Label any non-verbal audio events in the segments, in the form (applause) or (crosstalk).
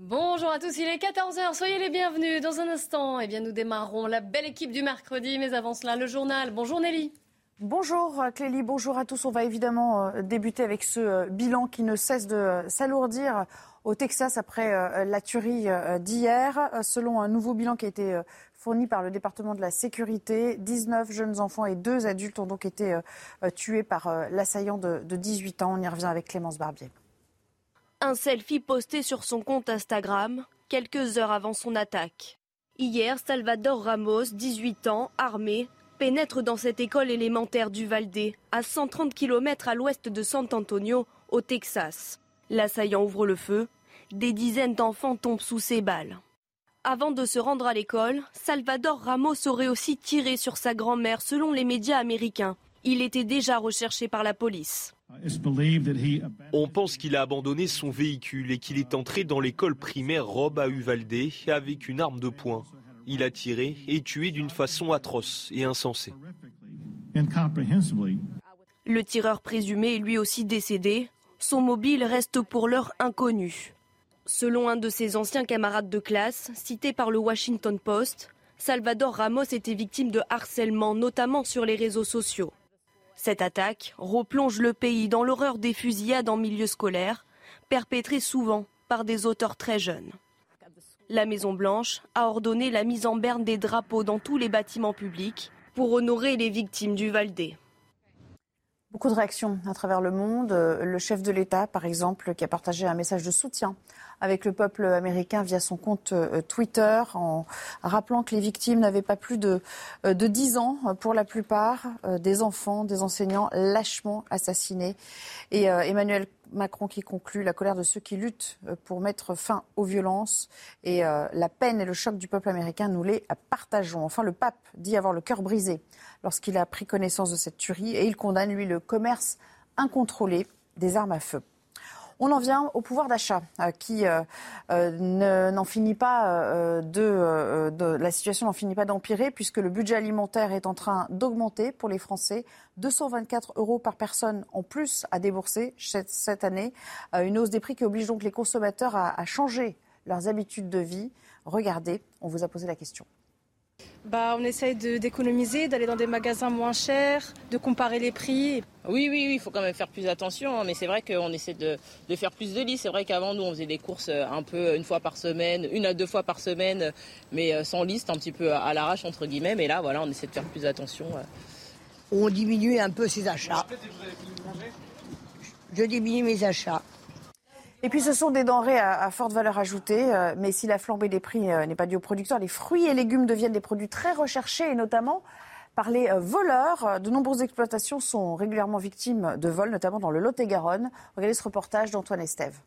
Bonjour à tous, il est 14h, soyez les bienvenus. Dans un instant, eh bien, nous démarrons la belle équipe du mercredi, mais avant cela, le journal. Bonjour Nelly. Bonjour Clélie, bonjour à tous. On va évidemment euh, débuter avec ce euh, bilan qui ne cesse de s'alourdir au Texas après euh, la tuerie d'hier. Selon un nouveau bilan qui a été fourni par le département de la sécurité, 19 jeunes enfants et deux adultes ont donc été tués par l'assaillant de 18 ans. On y revient avec Clémence Barbier. Un selfie posté sur son compte Instagram quelques heures avant son attaque. Hier, Salvador Ramos, 18 ans, armé, pénètre dans cette école élémentaire du Valdé, à 130 km à l'ouest de San Antonio, au Texas. L'assaillant ouvre le feu. Des dizaines d'enfants tombent sous ses balles. Avant de se rendre à l'école, Salvador Ramos aurait aussi tiré sur sa grand-mère selon les médias américains. Il était déjà recherché par la police. On pense qu'il a abandonné son véhicule et qu'il est entré dans l'école primaire Rob à Uvalde avec une arme de poing. Il a tiré et tué d'une façon atroce et insensée. Le tireur présumé est lui aussi décédé. Son mobile reste pour l'heure inconnu. Selon un de ses anciens camarades de classe, cité par le Washington Post, Salvador Ramos était victime de harcèlement, notamment sur les réseaux sociaux. Cette attaque replonge le pays dans l'horreur des fusillades en milieu scolaire, perpétrées souvent par des auteurs très jeunes. La Maison-Blanche a ordonné la mise en berne des drapeaux dans tous les bâtiments publics pour honorer les victimes du Valdé. Beaucoup de réactions à travers le monde. Le chef de l'État, par exemple, qui a partagé un message de soutien avec le peuple américain via son compte euh, Twitter, en rappelant que les victimes n'avaient pas plus de, euh, de 10 ans pour la plupart, euh, des enfants, des enseignants lâchement assassinés. Et Emmanuel Macron qui conclut la colère de ceux qui luttent pour mettre fin aux violences et la peine et le choc du peuple américain, nous les partageons. Enfin, le pape dit avoir le cœur brisé lorsqu'il a pris connaissance de cette tuerie et il condamne, lui, le commerce incontrôlé des armes à feu. On en vient au pouvoir d'achat euh, qui euh, euh, n'en finit pas de, de, la situation n'en finit pas d'empirer puisque le budget alimentaire est en train d'augmenter pour les Français. 224 euros par personne en plus à débourser cette, année. Une hausse des prix qui oblige donc les consommateurs à changer leurs habitudes de vie. Regardez, on vous a posé la question bah, On essaye d'économiser, d'aller dans des magasins moins chers, de comparer les prix. Oui, oui, oui, il faut quand même faire plus attention, hein, mais c'est vrai qu'on essaie de, faire plus de lits. C'est vrai qu'avant, nous, on faisait des courses euh, un peu une fois par semaine, une à deux fois par semaine, mais euh, sans liste, un petit peu à l'arrache, entre guillemets. Mais là, voilà, on essaie de faire plus attention. On diminue un peu ses achats. Je diminue mes achats. Et puis ce sont des denrées à, forte valeur ajoutée, euh, mais si la flambée des prix euh, n'est pas due aux producteurs, les fruits et légumes deviennent des produits très recherchés et notamment par les euh, voleurs. De nombreuses exploitations sont régulièrement victimes de vols, notamment dans le Lot-et-Garonne. Regardez ce reportage d'Antoine Estève.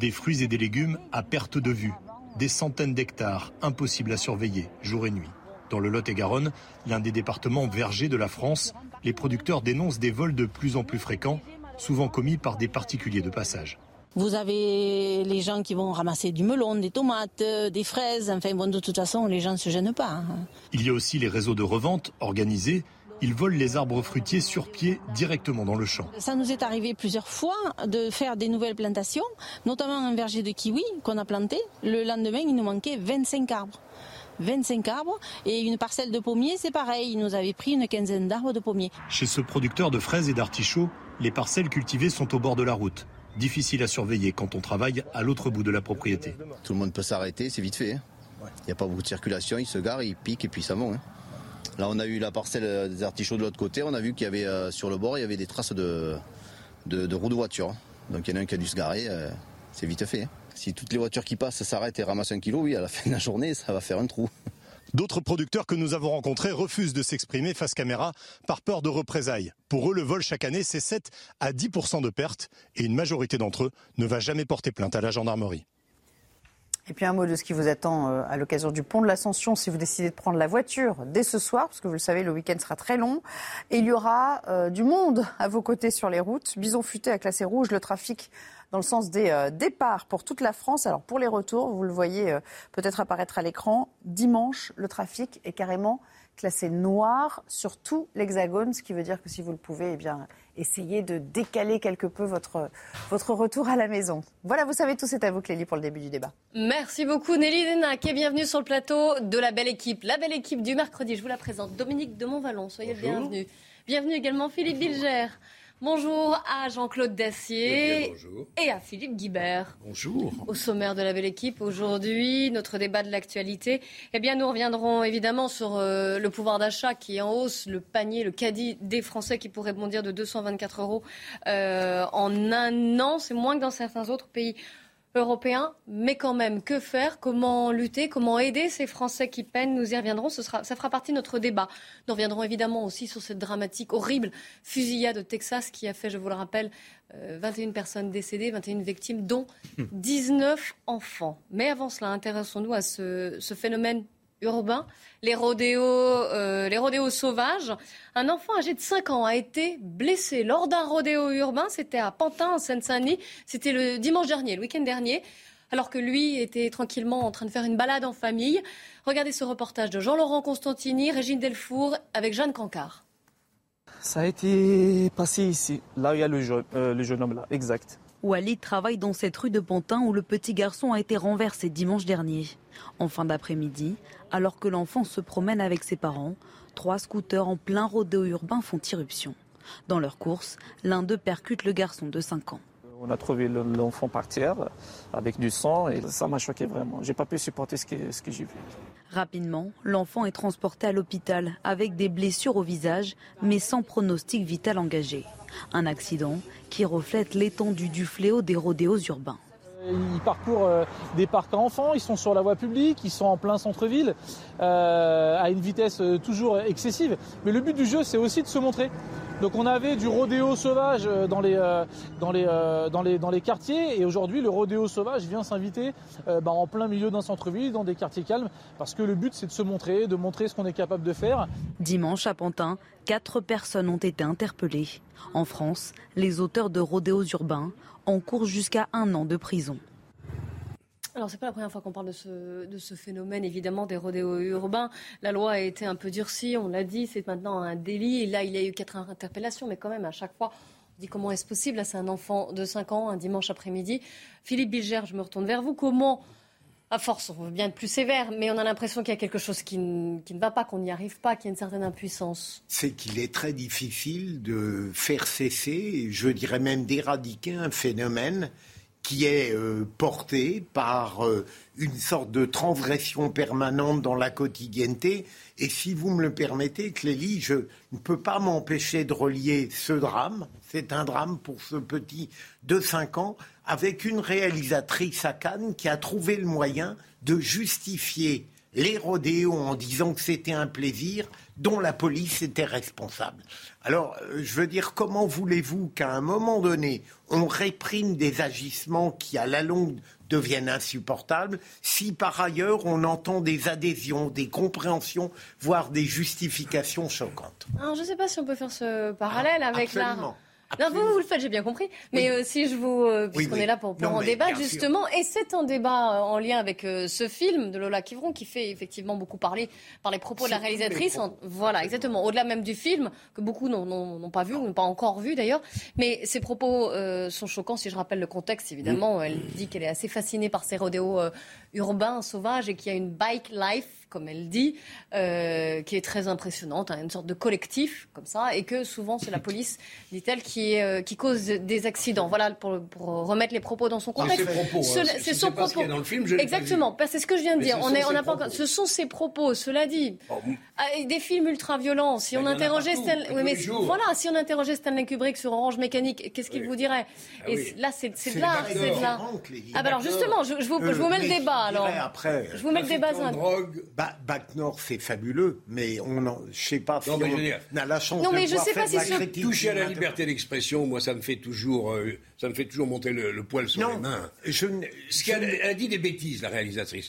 Des fruits et des légumes à perte de vue, des centaines d'hectares impossibles à surveiller jour et nuit. Dans le Lot-et-Garonne, l'un des départements vergers de la France, les producteurs dénoncent des vols de plus en plus fréquents, souvent commis par des particuliers de passage. Vous avez les gens qui vont ramasser du melon, des tomates, euh, des fraises. Enfin, bon, de toute façon, les gens ne se gênent pas. Hein. Il y a aussi les réseaux de revente organisés. Ils volent les arbres fruitiers sur pied directement dans le champ. Ça nous est arrivé plusieurs fois de faire des nouvelles plantations, notamment un verger de kiwi qu'on a planté. Le lendemain, il nous manquait 25 arbres. 25 arbres et une parcelle de pommiers, c'est pareil. Il nous avait pris une quinzaine d'arbres de pommiers. Chez ce producteur de fraises et d'artichauts, les parcelles cultivées sont au bord de la route difficile à surveiller quand on travaille à l'autre bout de la propriété. Tout le monde peut s'arrêter, c'est vite fait. Hein. Il n'y a pas beaucoup de circulation, il se gare, il pique et puis ça monte. Hein. Là, on a eu la parcelle des artichauts de l'autre côté, on a vu qu'il y avait euh, sur le bord, il y avait des traces de, de, roues de voiture. Hein. Donc il y en a un qui a dû se garer, euh, c'est vite fait. Si toutes les voitures qui passent s'arrêtent et ramassent un kilo, oui, à la fin de la journée, ça va faire un trou. D'autres producteurs que nous avons rencontrés refusent de s'exprimer face caméra par peur de représailles. Pour eux, le vol chaque année, c'est 7 à 10% de pertes et une majorité d'entre eux ne va jamais porter plainte à la gendarmerie. Et puis un mot de ce qui vous attend euh, à l'occasion du pont de l'Ascension si vous décidez de prendre la voiture dès ce soir, parce que vous le savez, le week-end sera très long. Et il y aura euh, du monde à vos côtés sur les routes. Bison futé a classé rouge le trafic dans le sens des euh, départs pour toute la France. Alors pour les retours, vous le voyez euh, peut-être apparaître à l'écran, dimanche, le trafic est carrément classé noir sur tout l'Hexagone, ce qui veut dire que si vous le pouvez, eh bien, essayer de décaler quelque peu votre, votre retour à la maison. Voilà, vous savez tout, c'est à vous Clélie pour le début du débat. Merci beaucoup Nelly Denac et bienvenue sur le plateau de la belle équipe. La belle équipe du mercredi, je vous la présente. Dominique de Montvalon, soyez le bienvenu. Bienvenue également Philippe Bilger. Bonjour à Jean-Claude Dacier et à Philippe Guibert. Bonjour. Au sommaire de la belle équipe aujourd'hui, notre débat de l'actualité. Eh bien, nous reviendrons évidemment sur euh, le pouvoir d'achat qui est en hausse, le panier, le caddie des Français qui pourrait bondir de 224 euros euh, en un an. C'est moins que dans certains autres pays européen, mais quand même, que faire? Comment lutter? Comment aider ces Français qui peinent? Nous y reviendrons, ce sera, ça fera partie de notre débat. Nous reviendrons évidemment aussi sur cette dramatique, horrible fusillade au Texas qui a fait, je vous le rappelle, 21 euh, personnes décédées, 21 victimes, dont 19 enfants. Mais avant cela, intéressons-nous à ce, ce phénomène urbain, les rodéos, euh, les rodéos sauvages. Un enfant âgé de 5 ans a été blessé lors d'un rodéo urbain. C'était à Pantin, en Seine-Saint-Denis. C'était le dimanche dernier, le week-end dernier, alors que lui était tranquillement en train de faire une balade en famille. Regardez ce reportage de Jean-Laurent Constantini, Régine Delfour, avec Jeanne Cancard. Ça a été passé ici, là où il y a le euh, le jeune homme là, exact. Walid travaille dans cette rue de Pantin où le petit garçon a été renversé dimanche dernier. En fin d'après-midi, alors que l'enfant se promène avec ses parents, trois scooters en plein rodéo urbain font irruption. Dans leur course, l'un d'eux percute le garçon de 5 ans. On a trouvé l'enfant par terre avec du sang et ça m'a choqué vraiment. J'ai pas pu supporter ce que, ce que j'ai vu. Rapidement, l'enfant est transporté à l'hôpital avec des blessures au visage mais sans pronostic vital engagé. Un accident qui reflète l'étendue du fléau des rodéos urbains. Ils parcourent euh, des parcs à enfants, ils sont sur la voie publique, ils sont en plein centre-ville, euh, à une vitesse euh, toujours excessive. Mais le but du jeu, c'est aussi de se montrer. Donc on avait du rodéo sauvage dans les, dans les, dans les, dans les quartiers et aujourd'hui le rodéo sauvage vient s'inviter bah, en plein milieu d'un centre-ville, dans des quartiers calmes, parce que le but c'est de se montrer, de montrer ce qu'on est capable de faire. Dimanche à Pantin, quatre personnes ont été interpellées. En France, les auteurs de rodéos urbains encourent jusqu'à un an de prison. Alors, c'est pas la première fois qu'on parle de ce, de ce, phénomène, évidemment, des rodéos urbains. La loi a été un peu durcie, on l'a dit, c'est maintenant un délit. Et là, il y a eu quatre interpellations, mais quand même, à chaque fois, on dit comment est-ce possible Là, c'est un enfant de 5 ans, un dimanche après-midi. Philippe Bilger, je me retourne vers vous. Comment à force, on veut bien être plus sévère, mais on a l'impression qu'il y a quelque chose qui, ne, va pas, qu'on n'y arrive pas, qu'il y a une certaine impuissance. C'est qu'il est très difficile de faire cesser, je dirais même d'éradiquer un phénomène qui est euh, porté par euh, une sorte de transgression permanente dans la quotidienneté. Et si vous me le permettez, Clélie, je ne peux pas m'empêcher de relier ce drame, c'est un drame pour ce petit de 5 ans, avec une réalisatrice à Cannes qui a trouvé le moyen de justifier les rodéos en disant que c'était un plaisir dont la police était responsable. Alors, euh, je veux dire, comment voulez-vous qu'à un moment donné, on réprime des agissements qui, à la longue, deviennent insupportables, si par ailleurs on entend des adhésions, des compréhensions, voire des justifications choquantes? Alors, je ne sais pas si on peut faire ce parallèle ah, avec l'art non, vous, vous le faites, j'ai bien compris. Mais euh, si je vous. Euh, puisqu'on est là pour, pour en débattre, justement. Et c'est un débat euh, en lien avec ce film de Lola Kivron qui fait effectivement beaucoup parler par les propos de la réalisatrice. voilà, exactement. Au-delà même du film, que beaucoup n'ont pas vu, ou n'ont pas encore vu d'ailleurs. Mais ses propos sont choquants si je rappelle le contexte, évidemment. Elle dit qu'elle est assez fascinée par ces rodéos urbains, sauvages, et qu'il y a une bike life comme elle dit, euh, qui est très impressionnante, hein, une sorte de collectif comme ça, et que souvent c'est la police, dit-elle, qui, euh, qui cause des accidents. Voilà pour, remettre les propos dans son contexte. C'est son propos. Dans le film, Exactement, c'est ce que je viens de dire. On est, on pas encore... Ce sont ses propos. Cela dit, oh, ah, des films ultra violents. Si on interrogeait Stanley, mais voilà, si on interrogeait Stanley Kubrick sur Orange Mécanique, qu'est-ce qu'il vous dirait? Ah Et là, c'est de là, c'est de là. Ah bah alors justement, je, vous, je vous mets le débat alors. Je vous mets le débat. Bah, Bac Nord, c'est fabuleux, mais on ne je sais pas si on, a la chance non, de mais je sais pas si toucher à la liberté d'expression, moi, ça me fait toujours, euh, ça me fait toujours monter le, poil sur les mains. Je, Ce qu'elle a dit des bêtises, la réalisatrice.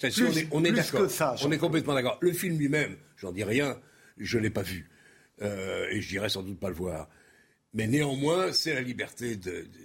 on est, d'accord. On est complètement d'accord. Le film lui-même, j'en dis rien, je l'ai pas vu, euh, et je dirais sans doute pas le voir. Mais néanmoins, c'est la liberté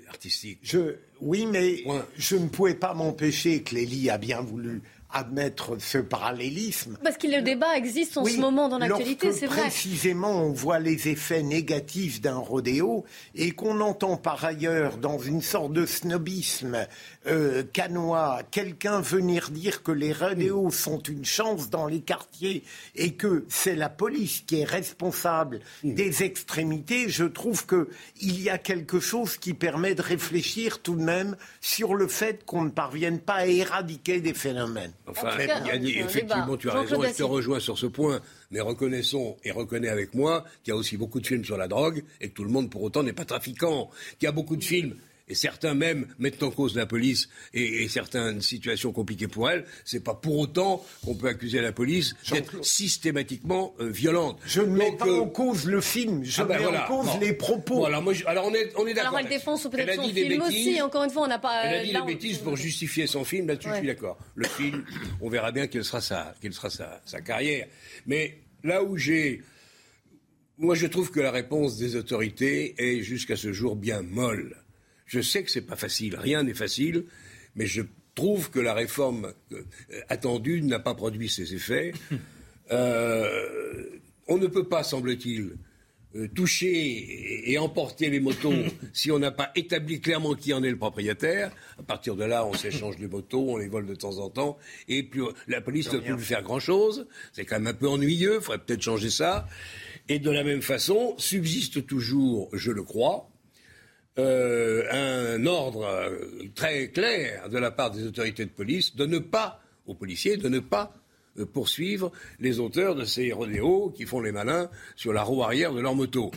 artistique. Je, oui, mais je ne pouvais pas m'empêcher, Clélie a bien voulu admettre ce parallélisme. Parce que le débat existe en ce moment dans l'actualité, c'est vrai. Précisément, on voit les effets négatifs d'un rodéo et qu'on entend par ailleurs, dans une sorte de snobisme euh, canois, quelqu'un venir dire que les rodéos sont une chance dans les quartiers et que c'est la police qui est responsable des extrémités, je trouve qu'il y a quelque chose qui permet de réfléchir tout de même sur le fait qu'on ne parvienne pas à éradiquer des phénomènes. Enfin, effectivement, tu as raison, et je te rejoins sur ce point. Mais reconnaissons et reconnais avec moi qu'il y a aussi beaucoup de films sur la drogue et que tout le monde pour autant n'est pas trafiquant. Qu'il y a beaucoup de films et certains même mettent en cause la police et, certaines situations compliquées pour elle, c'est pas pour autant qu'on peut accuser la police d'être systématiquement euh, violente. Je ne mets pas en cause le film, je ah ben mets en cause les propos. alors, moi, alors on est, on est d'accord. Alors elle défend peut-être son film aussi, encore une fois, on n'a pas... Elle a dit des bêtises pour justifier son film, là-dessus je suis d'accord. Le film, on verra bien quelle sera sa, quelle sera sa, sa carrière. Mais là où j'ai... Moi, je trouve que la réponse des autorités est jusqu'à ce jour bien molle. Je sais que ce n'est pas facile, rien n'est facile, mais je trouve que la réforme euh, attendue n'a pas produit ses effets. (laughs) Euh, on ne peut pas, semble-t-il, euh, toucher et emporter les motos (laughs) si on n'a pas établi clairement qui en est le propriétaire. À partir de là, on s'échange les motos, on les vole de temps en temps, et puis la police ne peut plus faire grand-chose. C'est quand même un peu ennuyeux, il faudrait peut-être changer ça. Et de la même façon, subsiste toujours, je le crois, euh, un ordre euh, très clair de la part des autorités de police de ne pas, aux policiers, de ne pas euh, poursuivre les auteurs de ces rodéos qui font les malins sur la roue arrière de leur moto.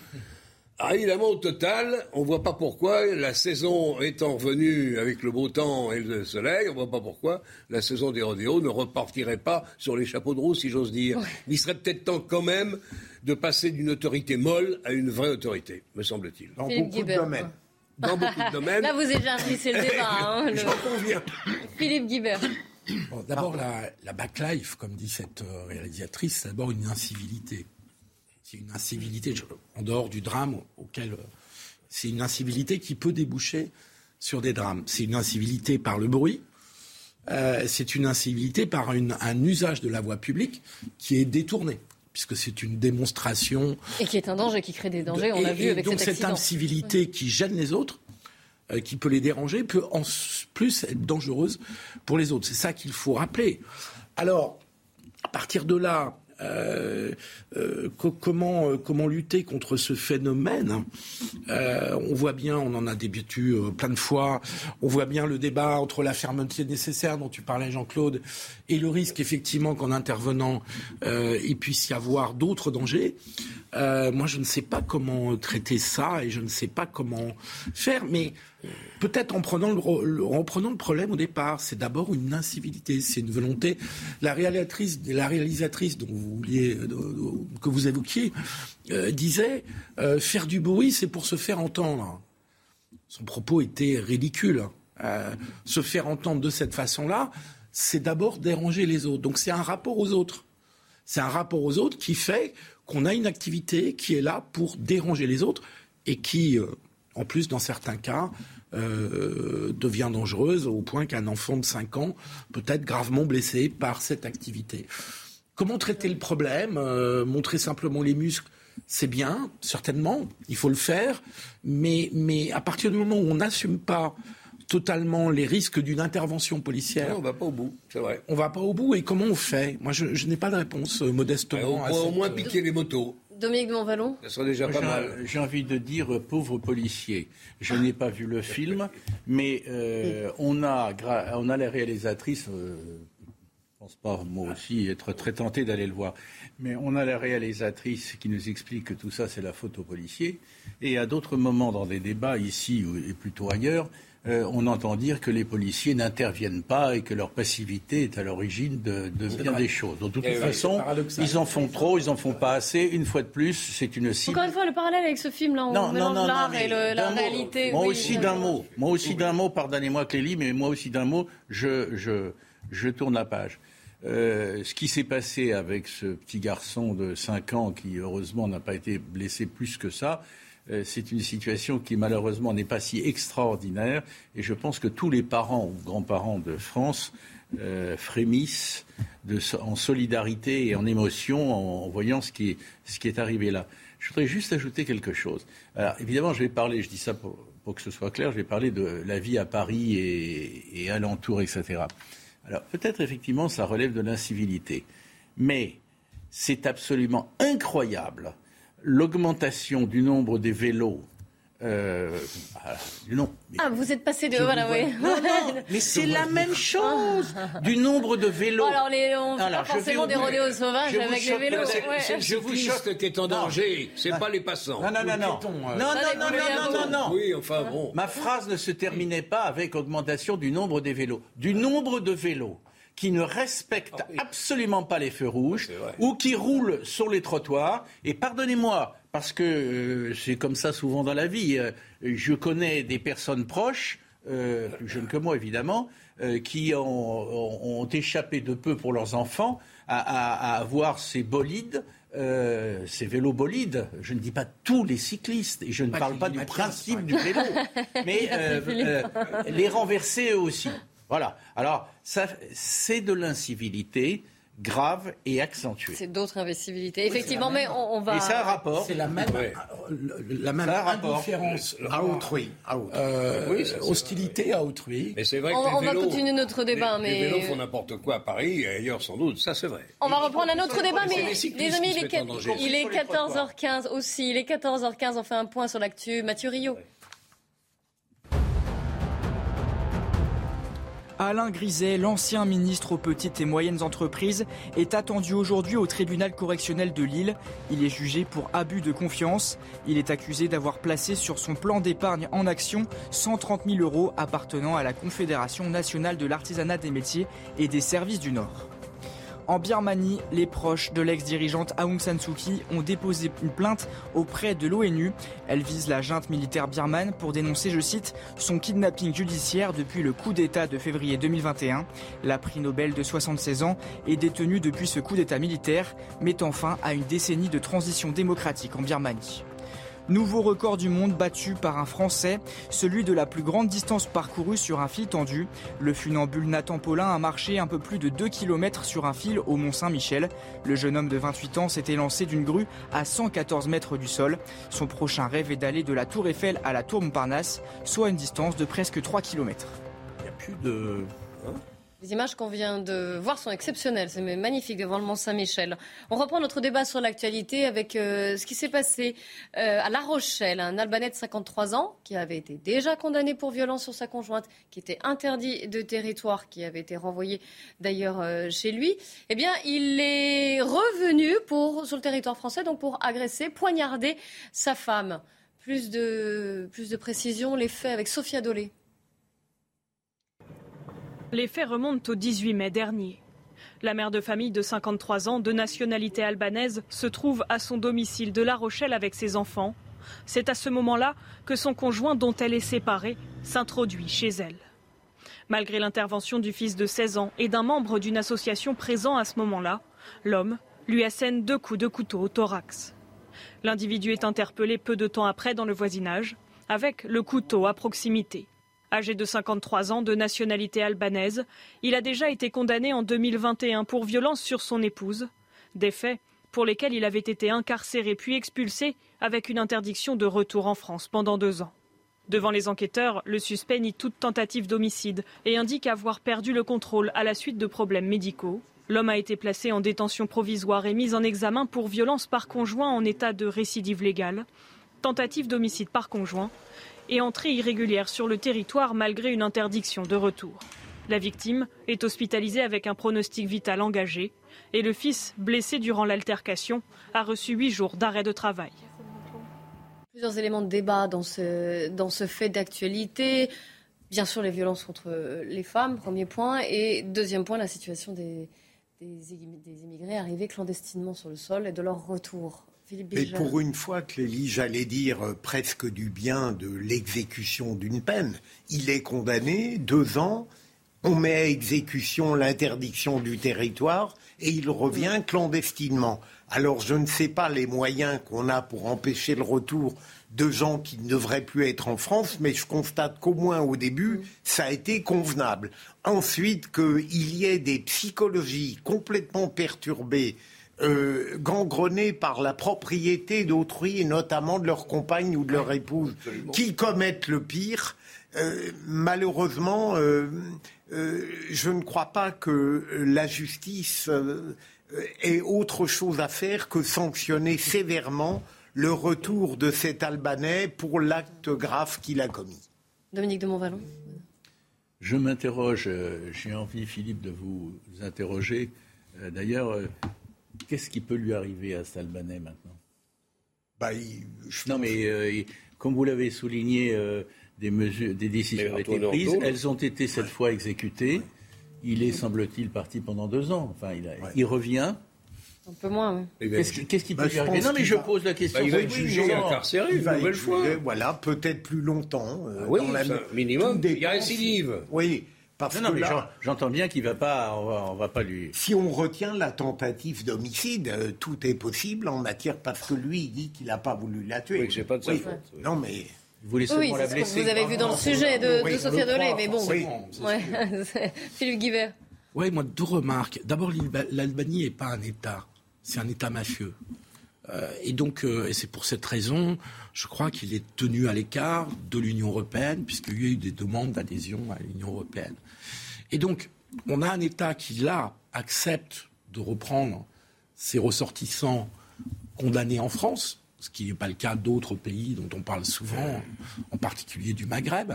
Ah, évidemment, au total, on ne voit pas pourquoi, la saison étant revenue avec le beau temps et le soleil, on ne voit pas pourquoi la saison des rodéos ne repartirait pas sur les chapeaux de roue, si j'ose dire. Il serait peut-être temps quand même de passer d'une autorité molle à une vraie autorité, me semble-t-il. Dans beaucoup de domaines dans beaucoup de domaines. Là, vous élargissez le débat. Hein, (laughs) Philippe Guibert. d'abord, la, la, backlife, comme dit cette euh, réalisatrice, c'est d'abord une incivilité. C'est une incivilité, en dehors du drame auquel. Euh, c'est une incivilité qui peut déboucher sur des drames. C'est une incivilité par le bruit. Euh, c'est une incivilité par un usage de la voie publique qui est détourné puisque c'est une démonstration. Et qui est un danger, qui crée des dangers, on l'a vu avec donc cet cette incivilité qui gêne les autres, euh, qui peut les déranger, peut en plus être dangereuse pour les autres. C'est ça qu'il faut rappeler. Alors, à partir de là, euh, euh, comment, comment lutter contre ce phénomène On voit bien, on en a débattu plein de fois, on voit bien le débat entre la fermeté nécessaire dont tu parlais Jean-Claude et le risque effectivement qu'en intervenant il puisse y avoir d'autres dangers. moi je ne sais pas comment traiter ça et je ne sais pas comment faire, mais Peut-être en prenant le, problème au départ, c'est d'abord une incivilité, c'est une volonté. La réalisatrice, vouliez, que vous évoquiez, euh, disait euh, faire du bruit, c'est pour se faire entendre. Son propos était ridicule. Euh, se faire entendre de cette façon-là, c'est d'abord déranger les autres. Donc c'est un rapport aux autres. C'est un rapport aux autres qui fait qu'on a une activité qui est là pour déranger les autres et qui, en plus, dans certains cas, euh, devient dangereuse au point qu'un enfant de 5 ans peut être gravement blessé par cette activité. Comment traiter le problème? Euh, Montrer simplement les muscles, c'est bien, certainement, il faut le faire, mais, mais à partir du moment où on n'assume pas totalement les risques d'une intervention policière. on va pas au bout, c'est vrai. On va pas au bout et comment on fait? Moi, je, n'ai pas de réponse euh, modestement. on peut au moins piquer les motos. Dominique de Montvalon Ça serait déjà pas mal. J'ai envie de dire pauvre policier. Je n'ai pas vu le film, mais euh, on, a, on a la réalisatrice. Euh, je ne pense pas, moi aussi, être très tenté d'aller le voir. Mais on a la réalisatrice qui nous explique que tout ça, c'est la faute aux policiers. Et à d'autres moments dans des débats, ici et plutôt ailleurs, euh, on entend dire que les policiers n'interviennent pas et que leur passivité est à l'origine de, bien des choses. de toute eh façon, ils en font trop, ils en font pas assez. Une fois de plus, c'est une cible. Encore une fois, le parallèle avec ce film-là, on non, mélange l'art et la réalité. Moi aussi d'un mot, moi aussi d'un mot, pardonnez-moi Clélie, mais moi aussi d'un mot, je, je, je tourne la page. Euh, ce qui s'est passé avec ce petit garçon de 5 ans qui, heureusement, n'a pas été blessé plus que ça, euh, c'est une situation qui malheureusement n'est pas si extraordinaire. Et je pense que tous les parents ou grands-parents de France euh, frémissent en solidarité et en émotion en, voyant ce qui, est, arrivé là. Je voudrais juste ajouter quelque chose. Alors, évidemment, je vais parler, je dis ça pour, que ce soit clair, je vais parler de la vie à Paris et, et alentour, etc. Alors, peut-être effectivement, ça relève de l'incivilité. Mais c'est absolument incroyable l'augmentation du nombre des vélos euh, non, ah, vous êtes passé de. Voilà, oui. Non, non, (laughs) mais c'est la même chose du nombre de vélos. alors, les, on fait pas forcément des rodéos sauvages avec les vélos. Je vous choque qui est en danger, c'est pas les passants. Non, non, non, non. non, non, non, non, non, Oui, enfin bon. Ma phrase ne se terminait pas avec augmentation du nombre des vélos. Du nombre de vélos qui ne respectent ah absolument pas les feux rouges ou qui roulent sur les trottoirs. Et pardonnez-moi, parce que euh, c'est comme ça souvent dans la vie. Euh, je connais des personnes proches, euh, plus jeunes que moi évidemment, qui ont, échappé de peu pour leurs enfants à, avoir ces bolides. ces vélos bolides, je ne dis pas tous les cyclistes, et je ne parle pas du principe du vélo, (laughs) mais les renverser eux aussi. Voilà. Alors, c'est de l'incivilité grave et accentuée. C'est d'autres imbécilités. Effectivement, mais on, va. Et c'est un rapport. C'est la même, la même indifférence à autrui. Euh, hostilité à autrui. Mais c'est vrai que on, va continuer notre débat. mais... les vélos font n'importe quoi à Paris et ailleurs sans doute. Ça, c'est vrai. On va reprendre un autre débat, mais les amis, il est, il est 14h15 aussi. Il est 14h15. On fait un point sur l'actu. Mathieu Rio. Alain Griset, l'ancien ministre aux petites et moyennes entreprises, est attendu aujourd'hui au tribunal correctionnel de Lille. Il est jugé pour abus de confiance. Il est accusé d'avoir placé sur son plan d'épargne en action 130 000 euros appartenant à la Confédération nationale de l'artisanat des métiers et des services du Nord. En Birmanie, les proches de l'ex-dirigeante Aung San Suu Kyi ont déposé une plainte auprès de l'ONU. Elle vise la junte militaire birmane pour dénoncer, je cite, son kidnapping judiciaire depuis le coup d'État de février 2021. La prix Nobel de 76 ans est détenue depuis ce coup d'État militaire, mettant fin à une décennie de transition démocratique en Birmanie. Nouveau record du monde battu par un Français, celui de la plus grande distance parcourue sur un fil tendu. Le funambule Nathan Paulin a marché un peu plus de 2 km sur un fil au Mont Saint-Michel. Le jeune homme de 28 ans s'était lancé d'une grue à 114 mètres du sol. Son prochain rêve est d'aller de la Tour Eiffel à la Tour Montparnasse, soit une distance de presque 3 km. Il n'y a plus de... Les images qu'on vient de voir sont exceptionnelles. C'est magnifique devant le Mont Saint-Michel. On reprend notre débat sur l'actualité avec euh, ce qui s'est passé euh, à La Rochelle. Un Albanais de 53 ans qui avait été déjà condamné pour violence sur sa conjointe, qui était interdit de territoire, qui avait été renvoyé d'ailleurs euh, chez lui. Eh bien, il est revenu pour, sur le territoire français donc pour agresser, poignarder sa femme. Plus de, plus de précision, les faits avec Sophia Dolé. Les faits remontent au 18 mai dernier. La mère de famille de 53 ans, de nationalité albanaise, se trouve à son domicile de La Rochelle avec ses enfants. C'est à ce moment-là que son conjoint, dont elle est séparée, s'introduit chez elle. Malgré l'intervention du fils de 16 ans et d'un membre d'une association présent à ce moment-là, l'homme lui assène deux coups de couteau au thorax. L'individu est interpellé peu de temps après dans le voisinage, avec le couteau à proximité. Âgé de 53 ans, de nationalité albanaise, il a déjà été condamné en 2021 pour violence sur son épouse. Des faits pour lesquels il avait été incarcéré puis expulsé avec une interdiction de retour en France pendant deux ans. Devant les enquêteurs, le suspect nie toute tentative d'homicide et indique avoir perdu le contrôle à la suite de problèmes médicaux. L'homme a été placé en détention provisoire et mis en examen pour violence par conjoint en état de récidive légale, tentative d'homicide par conjoint et entrée irrégulière sur le territoire malgré une interdiction de retour. La victime est hospitalisée avec un pronostic vital engagé et le fils, blessé durant l'altercation, a reçu huit jours d'arrêt de travail. Plusieurs éléments de débat dans ce, dans ce fait d'actualité. Bien sûr, les violences contre les femmes, premier point. Et deuxième point, la situation des, des, des immigrés arrivés clandestinement sur le sol et de leur retour et pour une fois, Clélie, j'allais dire euh, presque du bien de l'exécution d'une peine. Il est condamné deux ans on met à exécution l'interdiction du territoire et il revient clandestinement. Alors je ne sais pas les moyens qu'on a pour empêcher le retour de gens qui ne devraient plus être en France, mais je constate qu'au moins au début, ça a été convenable. Ensuite, qu'il y ait des psychologies complètement perturbées, euh, gangrenées par la propriété d'autrui, et notamment de leur compagne ou de leur épouse, qui commettent le pire. Euh, malheureusement, euh, je ne crois pas que la justice ait autre chose à faire que sanctionner sévèrement le retour de cet Albanais pour l'acte grave qu'il a commis. Dominique de Montvalon. Je m'interroge, euh, j'ai envie, Philippe, de vous interroger. Euh, d'ailleurs, euh, qu'est-ce qui peut lui arriver à cet Albanais maintenant? Bah, Non, mais comme vous l'avez souligné, des, mesures, des décisions ont été prises. Elles ont été cette fois exécutées. Il est, semble-t-il, parti pendant deux ans. Enfin, il, il revient. Un peu moins, oui. Eh ben, qu'est-ce qui, peut bah, arriver? Non, mais je pose la question. Bah, il va être jugé incarcéré une nouvelle fois. Voilà, peut-être plus longtemps. Euh, ah oui, minimum. Il y a récidive. Oui. Parce non, que mais j'entends bien qu'il va pas, on va, va, pas lui. Si on retient la tentative d'homicide, euh, tout est possible en matière parce que lui il dit qu'il n'a pas voulu la tuer. Oui, c'est pas de sa faute. Non, mais. Vous voulez oui, c'est ce que vous avez vu dans le sujet de, de Sophia Dolé, mais bon. Oui. Ouais. (laughs) Philippe Guibert. Oui, moi, deux remarques. D'abord, l'Albanie n'est pas un État c'est un État mafieux. Euh, et donc, euh, et c'est pour cette raison, je crois qu'il est tenu à l'écart de l'Union européenne, puisqu'il y a eu des demandes d'adhésion à l'Union européenne. Et donc, on a un État qui, là, accepte de reprendre ses ressortissants condamnés en France, ce qui n'est pas le cas d'autres pays dont on parle souvent, en particulier du Maghreb.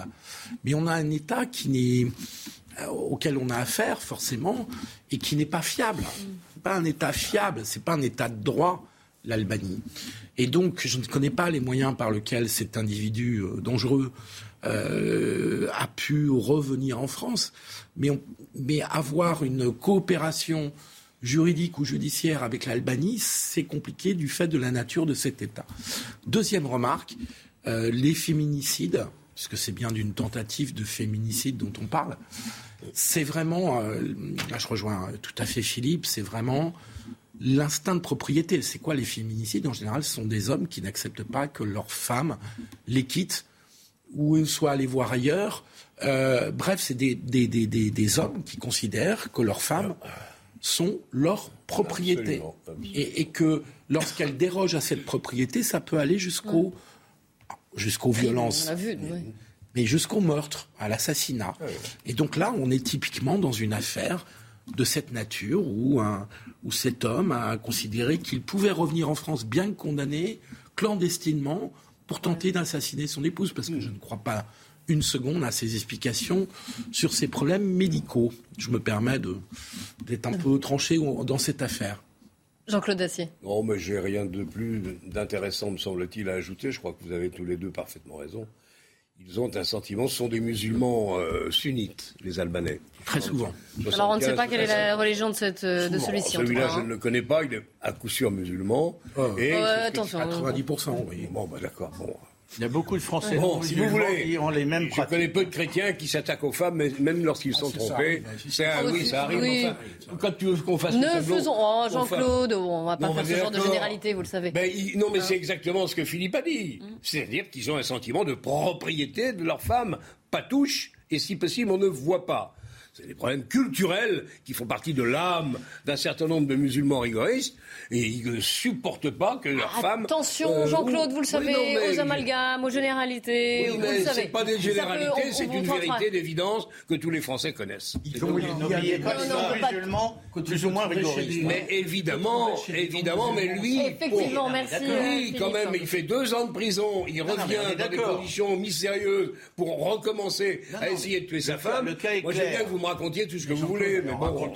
Mais on a un État euh, auquel on a affaire forcément et qui n'est pas fiable. n'est pas un État fiable, c'est pas un État de droit l'Albanie. Et donc je ne connais pas les moyens par lesquels cet individu euh, dangereux euh, a pu revenir en France, mais, mais avoir une coopération juridique ou judiciaire avec l'Albanie, c'est compliqué du fait de la nature de cet État. Deuxième remarque, les féminicides, puisque c'est bien d'une tentative de féminicide dont on parle, c'est vraiment, euh, là je rejoins tout à fait Philippe, c'est vraiment l'instinct de propriété. C'est quoi les féminicides? En général, ce sont des hommes qui n'acceptent pas que leurs femmes les quittent ou soient allées voir ailleurs. Euh, bref, c'est des, des, hommes qui considèrent que leurs femmes sont leur propriété. Et, que lorsqu'elles dérogent à cette propriété, ça peut aller jusqu'au jusqu'aux violences mais jusqu'au meurtre, à l'assassinat. Et donc là, on est typiquement dans une affaire de cette nature où, un, où cet homme a considéré qu'il pouvait revenir en France bien condamné, clandestinement, pour tenter d'assassiner son épouse, parce que je ne crois pas une seconde à ses explications sur ses problèmes médicaux. Je me permets d'être un peu tranché dans cette affaire. Jean-Claude Dacier. Non, mais j'ai rien de plus d'intéressant, me semble-t-il, à ajouter. Je crois que vous avez tous les deux parfaitement raison ils ont un sentiment, ce sont des musulmans euh, sunnites, les Albanais. Très souvent. Alors on ne sait pas quelle est la religion de, cette, euh, de celui-ci. Celui-là, je ne le connais pas, il est à coup sûr musulman. Oh. Et attention. 90%, oui. Bon, bah, d'accord. Bon. Il y a beaucoup de Français bon, si vous voulez, qui ont les mêmes Je connais peu de chrétiens qui s'attaquent aux femmes, même lorsqu'ils ah, sont trompés. C'est oui, ça arrive. Oui. quand tu veux qu'on fasse Ne faisons, oh, Jean-Claude, on va pas faire ce genre de généralité, vous le savez. Ben, non, mais c'est exactement ce que Philippe a dit. Mm. C'est-à-dire qu'ils ont un sentiment de propriété de leur femme, pas touche, et si possible, on ne voit pas. C'est des problèmes culturels qui font partie de l'âme d'un certain nombre de musulmans rigoristes et ils ne supportent pas que leurs femmes. Attention, euh, Jean-Claude, vous le savez, aux amalgames, aux généralités. Oui, mais c'est pas des généralités, c'est une vérité d'évidence que tous les Français connaissent. Ils ont pas musulmans plus ou moins rigoristes. Mais évidemment, évidemment, mais lui. Effectivement, merci. Lui, quand même, il fait deux ans de prison, il revient dans des conditions mystérieuses pour recommencer à essayer de tuer sa femme. Moi, j'aime bien que vous me racontiez tout ce que vous voulez, mais bon,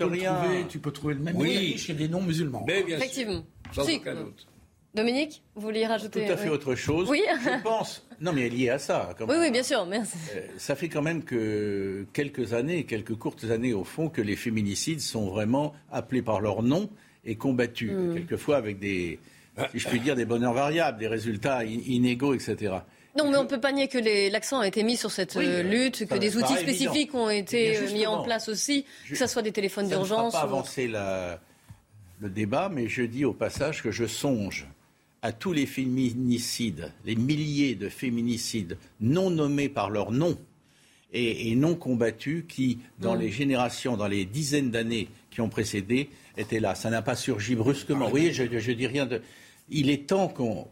tu peux trouver le même chez des non-musulmans. Effectivement. Dominique, vous vouliez rajouter Tout à fait autre chose. Oui. Je pense. Non, mais lié à ça. oui, oui, bien sûr. Merci. Euh, ça fait quand même que quelques années, quelques courtes années au fond, que les féminicides sont vraiment appelés par leur nom et combattus. Hmm. Quelquefois avec des, si je puis dire, des bonheurs variables, des résultats inégaux, etc. Non, mais on ne peut pas nier que l'accent a été mis sur cette euh, lutte, que des outils spécifiques ont été euh, mis en place aussi, que ce soit des téléphones d'urgence. Je ne pas avancer le débat, mais je dis au passage que je songe à tous les féminicides, les milliers de féminicides non nommés par leur nom et, non combattus qui, dans mm. les générations, dans les dizaines d'années qui ont précédé, étaient là. Ça n'a pas surgi brusquement. Vous voyez, je, je dis rien de. Il est temps qu'on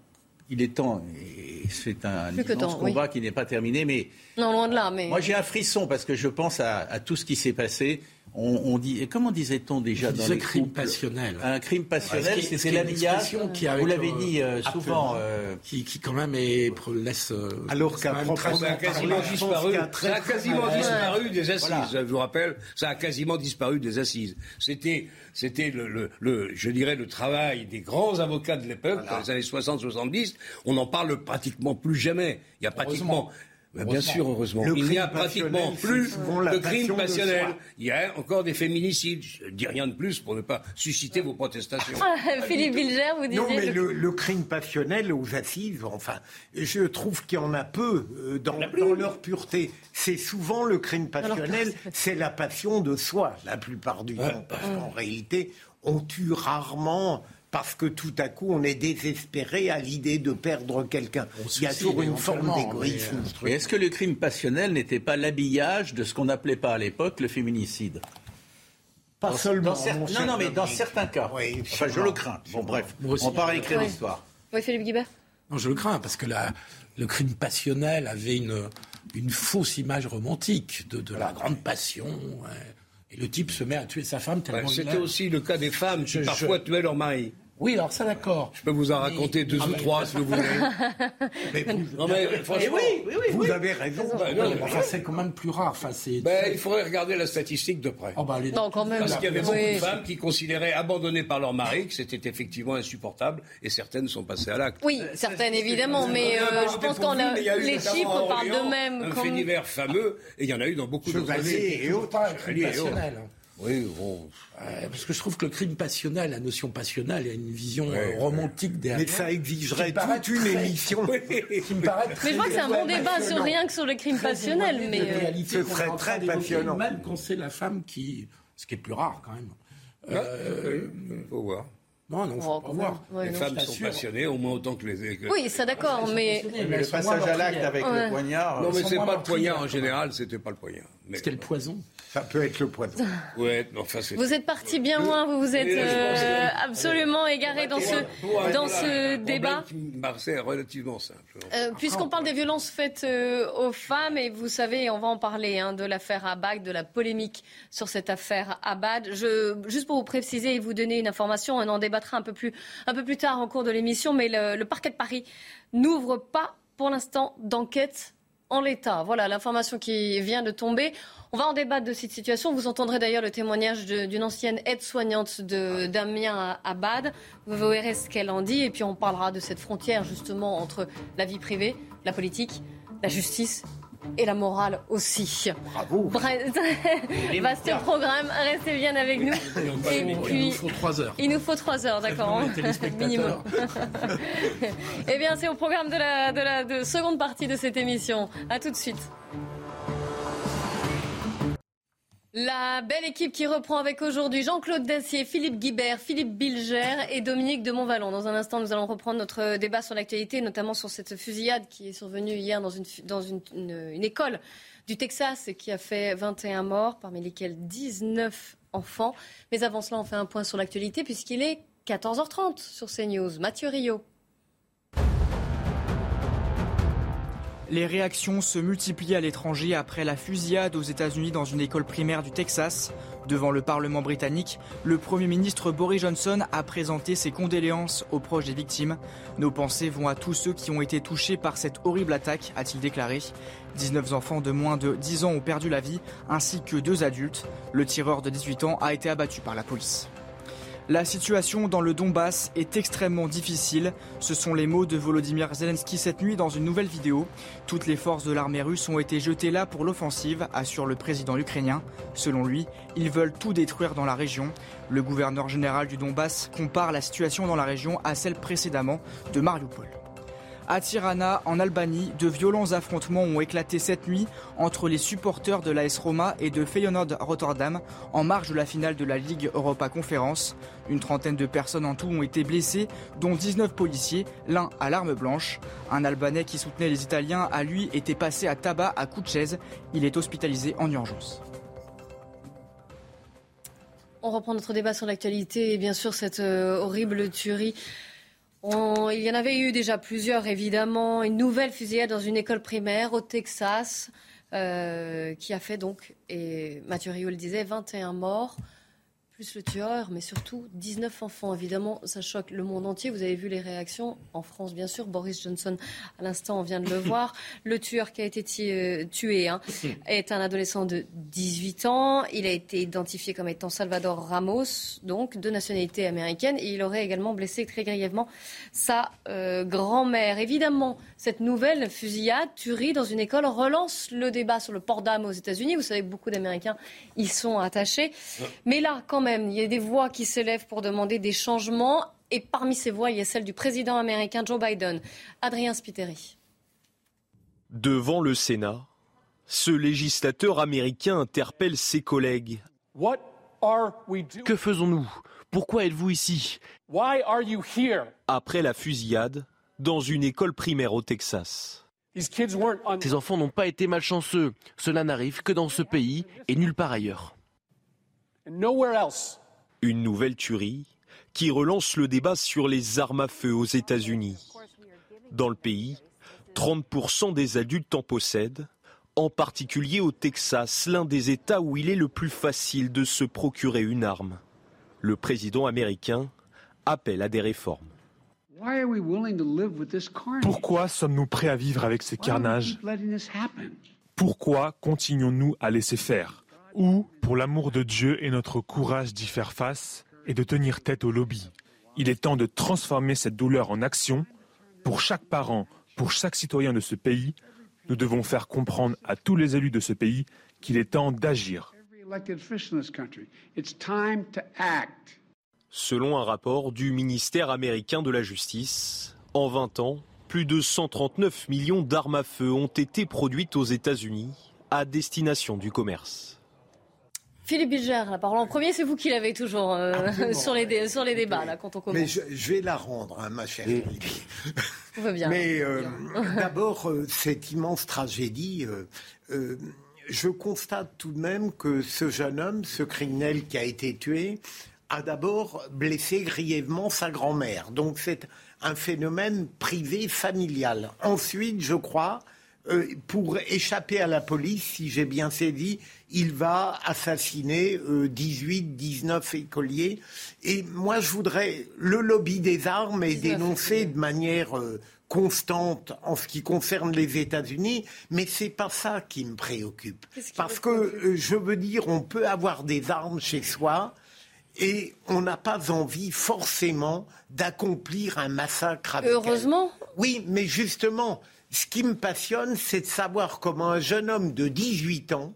il est temps, et c'est un combat qui n'est pas terminé, mais... Non, loin de là, mais... Moi, j'ai un frisson parce que je pense à tout ce qui s'est passé on, dit, et comment disait-on déjà dans les crime passionnel. Un crime passionnel, c'est l'habillage. Vous l'avez dit euh, souvent, euh, qui, quand même est, laisse. Euh, Alors qu'un ça a quasiment disparu. Ça a quasiment disparu des assises. Je vous rappelle, ça a quasiment disparu des assises. C'était, c'était le, le, je dirais, le travail des grands avocats de l'époque, dans les années 60-70. On n'en parle pratiquement plus jamais. Il y a pratiquement bah, bien sûr, heureusement. il n'y a pratiquement plus de crimes passionnels. Il y a encore des féminicides. Je ne dis rien de plus pour ne pas susciter vos protestations. (laughs) Ah, Philippe Bilger, vous disiez... Non, mais le, crime passionnel aux assises, enfin, je trouve qu'il y en a peu euh, dans, leur pureté. C'est souvent le crime passionnel, c'est la passion de soi, la plupart du temps. Parce qu'en réalité, on tue rarement parce que tout à coup on est désespéré à l'idée de perdre quelqu'un. Il y a toujours une forme d'égoïsme. Mais est-ce que le crime passionnel n'était pas l'habillage de ce qu'on n'appelait pas à l'époque le féminicide? Pas seulement. non, non, mais dans certains cas. enfin, je le crains. Bon, bref, on part écrire l'histoire. Oui, Philippe Guibert? Non, je le crains, parce que la, le crime passionnel avait une, une fausse image romantique de, de la grande passion. Et le type se met à tuer sa femme tellement C'était aussi le cas des femmes qui parfois tuaient leur mari. Oui, alors ça d'accord. Je peux vous en raconter deux ou trois si vous voulez. (laughs) mais vous, non, mais, franchement, oui, oui, oui, vous avez raison. Bah, non, enfin, c'est quand même plus rare. Enfin, ben, il faudrait regarder la statistique de près. Oh, bah, non, quand même. Parce qu'il y avait beaucoup de femmes qui considéraient abandonnées par leur mari que c'était effectivement insupportable et certaines sont passées à l'acte. Oui, certaines évidemment, mais euh, je pense qu'on a les chiffres parlent d'eux-mêmes. Un fait divers fameux et il y en a eu dans beaucoup d'autres pays. et autres. Oui, bon. parce que je trouve que le crime passionnel, la notion passionnelle, il y a une vision euh, romantique derrière. Mais ça exigerait toute une émission. qui me paraît (laughs) mais je crois que c'est un bon débat sur rien que sur le crime passionnel. Mais euh, ce serait très passionnant. Même quand c'est la femme qui. Ce qui est plus rare quand même. Euh, faut voir. Non, non, faut pas voir. les femmes sont passionnées au moins autant que les. Oui, ça d'accord, mais. mais le passage à l'acte avec le poignard. Non, mais c'est pas le poignard en général, c'était pas le poignard. C'était le poison. Ça peut être le poison. Ouais, enfin, vous êtes parti bien loin, vous vous êtes euh, absolument égaré dans ce, dans ce débat. C'est relativement simple. Euh, puisqu'on parle des violences faites euh, aux femmes, et vous savez, on va en parler hein, de l'affaire Abad, de la polémique sur cette affaire Abad. Je, juste pour vous préciser et vous donner une information, on en débattra un peu plus, un peu plus tard en cours de l'émission, mais le, le parquet de Paris n'ouvre pas pour l'instant d'enquête en l'état. Voilà l'information qui vient de tomber. On va en débattre de cette situation. Vous entendrez d'ailleurs le témoignage d'une ancienne aide-soignante Damien Abad. Vous verrez ce qu'elle en dit et puis on parlera de cette frontière justement entre la vie privée, la politique, la justice et la morale aussi. Bravo. Vaste programme, restez bien avec nous. Et puis, il nous faut trois heures. Il nous faut trois heures, d'accord. Minimum. (laughs) eh bien, c'est au programme de la, de la de seconde partie de cette émission. À tout de suite. La belle équipe qui reprend avec aujourd'hui Jean-Claude Dacier, Philippe Guibert, Philippe Bilger et Dominique de Montvalon. Dans un instant, nous allons reprendre notre débat sur l'actualité, notamment sur cette fusillade qui est survenue hier dans une, une école du Texas et qui a fait 21 morts, parmi lesquels 19 enfants. Mais avant cela, on fait un point sur l'actualité puisqu'il est 14h30 sur CNews. Mathieu Rio. Les réactions se multiplient à l'étranger après la fusillade aux États-Unis dans une école primaire du Texas. Devant le Parlement britannique, le Premier ministre Boris Johnson a présenté ses condoléances aux proches des victimes. Nos pensées vont à tous ceux qui ont été touchés par cette horrible attaque, a-t-il déclaré. 19 enfants de moins de 10 ans ont perdu la vie, ainsi que deux adultes. Le tireur de 18 ans a été abattu par la police. La situation dans le Donbass est extrêmement difficile. Ce sont les mots de Volodymyr Zelensky cette nuit dans une nouvelle vidéo. Toutes les forces de l'armée russe ont été jetées là pour l'offensive, assure le président ukrainien. Selon lui, ils veulent tout détruire dans la région. Le gouverneur général du Donbass compare la situation dans la région à celle précédemment de Mariupol. À Tirana, en Albanie, de violents affrontements ont éclaté cette nuit entre les supporters de l'AS Roma et de Feyenoord Rotterdam en marge de la finale de la Ligue Europa Conférence. Une trentaine de personnes en tout ont été blessées, dont 19 policiers, l'un à l'arme blanche. Un Albanais qui soutenait les Italiens a lui été passé à tabac à coups de chaise. Il est hospitalisé en urgence. On reprend notre débat sur l'actualité et bien sûr cette euh, horrible tuerie. il y en avait eu déjà plusieurs, évidemment. Une nouvelle fusillade dans une école primaire au Texas euh, qui a fait donc, et Mathieu Rio le disait, 21 morts plus le tueur, mais surtout 19 enfants. Évidemment, ça choque le monde entier. Vous avez vu les réactions en France, bien sûr. Boris Johnson, à l'instant, on vient de le (laughs) voir. Le tueur qui a été euh, tué hein, (laughs) est un adolescent de 18 ans. Il a été identifié comme étant Salvador Ramos, donc de nationalité américaine, et il aurait également blessé très grièvement sa euh, grand-mère. Évidemment, cette nouvelle fusillade, tuerie dans une école, relance le débat sur le port d'âme aux États-Unis. Vous savez que beaucoup d'Américains y sont attachés. Mais là, quand même, il y a des voix qui s'élèvent pour demander des changements. Et parmi ces voix, il y a celle du président américain Joe Biden. Adrien Spiteri. Devant le Sénat, ce législateur américain interpelle ses collègues. Que faisons-nous? Pourquoi êtes-vous ici? Après la fusillade dans une école primaire au Texas. Ces enfants n'ont pas été malchanceux. Cela n'arrive que dans ce pays et nulle part ailleurs. Une nouvelle tuerie qui relance le débat sur les armes à feu aux États-Unis. Dans le pays, 30% des adultes en possèdent, en particulier au Texas, l'un des États où il est le plus facile de se procurer une arme. Le président américain appelle à des réformes. Pourquoi sommes-nous prêts à vivre avec ces carnages? Pourquoi continuons-nous à laisser faire? Ou, pour l'amour de Dieu et notre courage d'y faire face et de tenir tête au lobby, il est temps de transformer cette douleur en action. Pour chaque parent, pour chaque citoyen de ce pays, nous devons faire comprendre à tous les élus de ce pays qu'il est temps d'agir. Selon un rapport du ministère américain de la Justice, en 20 ans, plus de 139 millions d'armes à feu ont été produites aux États-Unis à destination du commerce. Philippe Bilger, la parole en premier, c'est vous qui l'avez toujours euh, sur, les sur les débats là, quand on commence. Mais je, vais la rendre, hein, ma chère Philippe. (laughs) va bien. Mais euh, (laughs) d'abord, euh, cette immense tragédie, je constate tout de même que ce jeune homme, ce criminel qui a été tué, a d'abord blessé grièvement sa grand-mère. Donc c'est un phénomène privé familial. Ensuite, je crois, euh, pour échapper à la police, si j'ai bien saisi, il va assassiner 18, euh, 19 écoliers. Et moi, je voudrais. Le lobby des armes est dénoncé de manière euh, constante en ce qui concerne les États-Unis, mais c'est pas ça qui me préoccupe. Parce que je veux dire, on peut avoir des armes chez soi et on n'a pas envie forcément d'accomplir un massacre avec Heureusement? Oui, mais justement, ce qui me passionne, c'est de savoir comment un jeune homme de 18 ans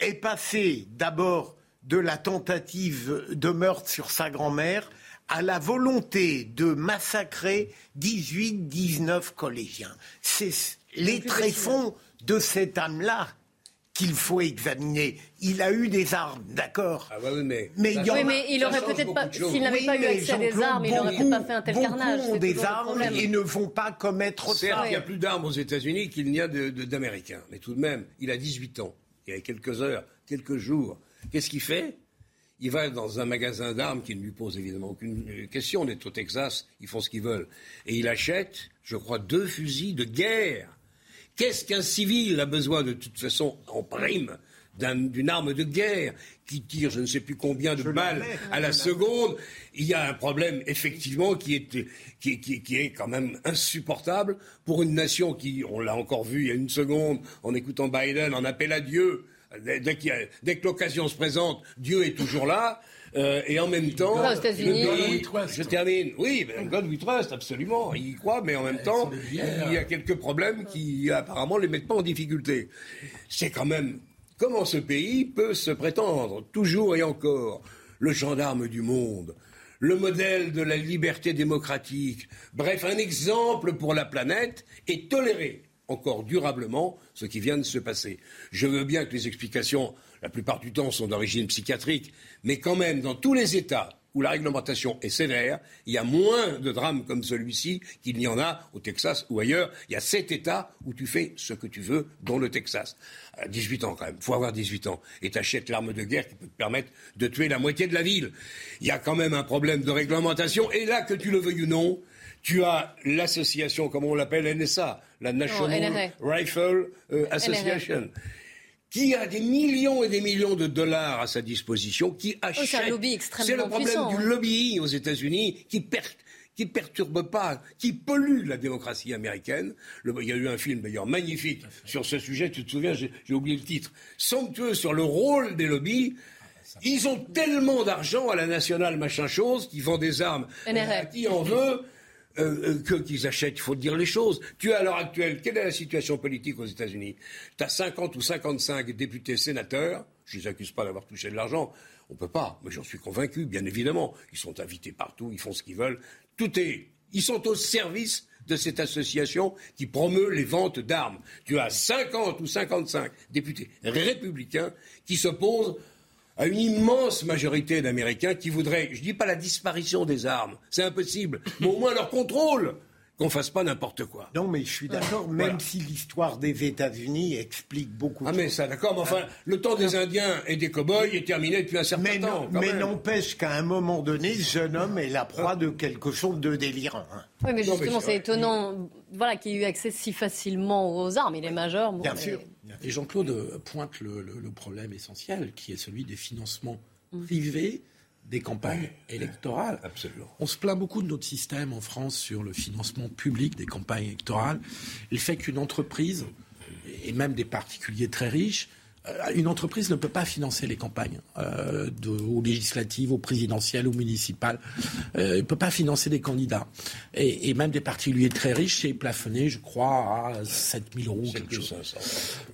est passé d'abord de la tentative de meurtre sur sa grand-mère à la volonté de massacrer 18-19 collégiens. C'est les tréfonds de cette âme-là qu'il faut examiner. Il a eu des armes, d'accord ah bah oui, mais, mais, il, aurait peut-être pas, s'il n'avait pas eu accès à des armes, il n'aurait peut-être pas fait un tel carnage. Beaucoup ont des armes et ne vont pas commettre Certes, il y a plus d'armes aux États-Unis qu'il n'y a d'Américains, mais tout de même, il a 18 ans. Il y a quelques heures, quelques jours. Qu'est-ce qu'il fait? Il va dans un magasin d'armes qui ne lui pose évidemment aucune question. On est au Texas, ils font ce qu'ils veulent. Et il achète, je crois, deux fusils de guerre Qu'est-ce qu'un civil a besoin de toute façon en prime d'une arme de guerre qui tire je ne sais plus combien de balles à la seconde, il y a un problème effectivement qui est, qui, est quand même insupportable pour une nation qui, on l'a encore vu il y a une seconde en écoutant Biden, en appelle à Dieu. Dès, dès que l'occasion se présente, Dieu est toujours là. Euh, et en même temps, je termine. Oui, ben, God we trust, absolument. Il y croit, mais en même temps, il y a quelques problèmes qui apparemment les mettent pas en difficulté. C'est quand même comment ce pays peut se prétendre toujours et encore le gendarme du monde, le modèle de la liberté démocratique, bref, un exemple pour la planète, et tolérer encore durablement ce qui vient de se passer. Je veux bien que les explications, la plupart du temps, sont d'origine psychiatrique, mais quand même, dans tous les États où la réglementation est sévère, il y a moins de drames comme celui-ci qu'il n'y en a au Texas ou ailleurs. Il y a sept États où tu fais ce que tu veux, dont le Texas. À 18 ans quand même, il faut avoir 18 ans. Et t'achètes l'arme de guerre qui peut te permettre de tuer la moitié de la ville. Il y a quand même un problème de réglementation. Et là, que tu le veuilles ou non, tu as l'association, comme on l'appelle, NSA, la National Rifle euh, Association qui a des millions et des millions de dollars à sa disposition, qui achète. Oh, c'est un lobby C'est le problème du hein. lobby aux États-Unis qui perd qui perturbe pas, qui pollue la démocratie américaine. il y a eu un film d'ailleurs magnifique sur ce sujet, tu te souviens, j'ai oublié le titre, somptueux sur le rôle des lobbies. Ils ont tellement d'argent à la nationale machin chose qui vend des armes à qui en veut euh, euh, qu'ils achètent, il faut dire les choses. Tu as à l'heure actuelle, quelle est la situation politique aux États-Unis? Tu as 50 ou 55 députés sénateurs, je ne les accuse pas d'avoir touché de l'argent, on ne peut pas, mais j'en suis convaincu, bien évidemment. Ils sont invités partout, ils font ce qu'ils veulent. Tout est. Ils sont au service de cette association qui promeut les ventes d'armes. Tu as 50 ou 55 députés républicains qui s'opposent à une immense majorité d'Américains qui voudraient, je ne dis pas la disparition des armes, c'est impossible, (laughs) mais au moins leur contrôle qu'on fasse pas n'importe quoi. Non, mais je suis d'accord, même si l'histoire des États-Unis explique beaucoup. Ah, mais ça, d'accord, mais enfin, le temps des Indiens et des cow-boys est terminé depuis un certain mais temps. mais n'empêche qu'à un moment donné, ce jeune homme est la proie de quelque chose de délirant. Hein. Oui, mais justement, c'est étonnant voilà, qu'il ait eu accès si facilement aux armes. Il est majeur. Bien sûr. Et Jean-Claude pointe le, problème essentiel, qui est celui des financements mm. privés des campagnes électorales. Absolument. On se plaint beaucoup de notre système en France sur le financement public des campagnes électorales. Il fait qu'une entreprise, et même des particuliers très riches, euh, une entreprise ne peut pas financer les campagnes, euh, de, aux législatives, aux présidentielles, aux municipales. Euh, ne peut pas financer des candidats. Et, et, même des particuliers très riches, c'est plafonné, je crois, à 7 000 euros, quelque chose.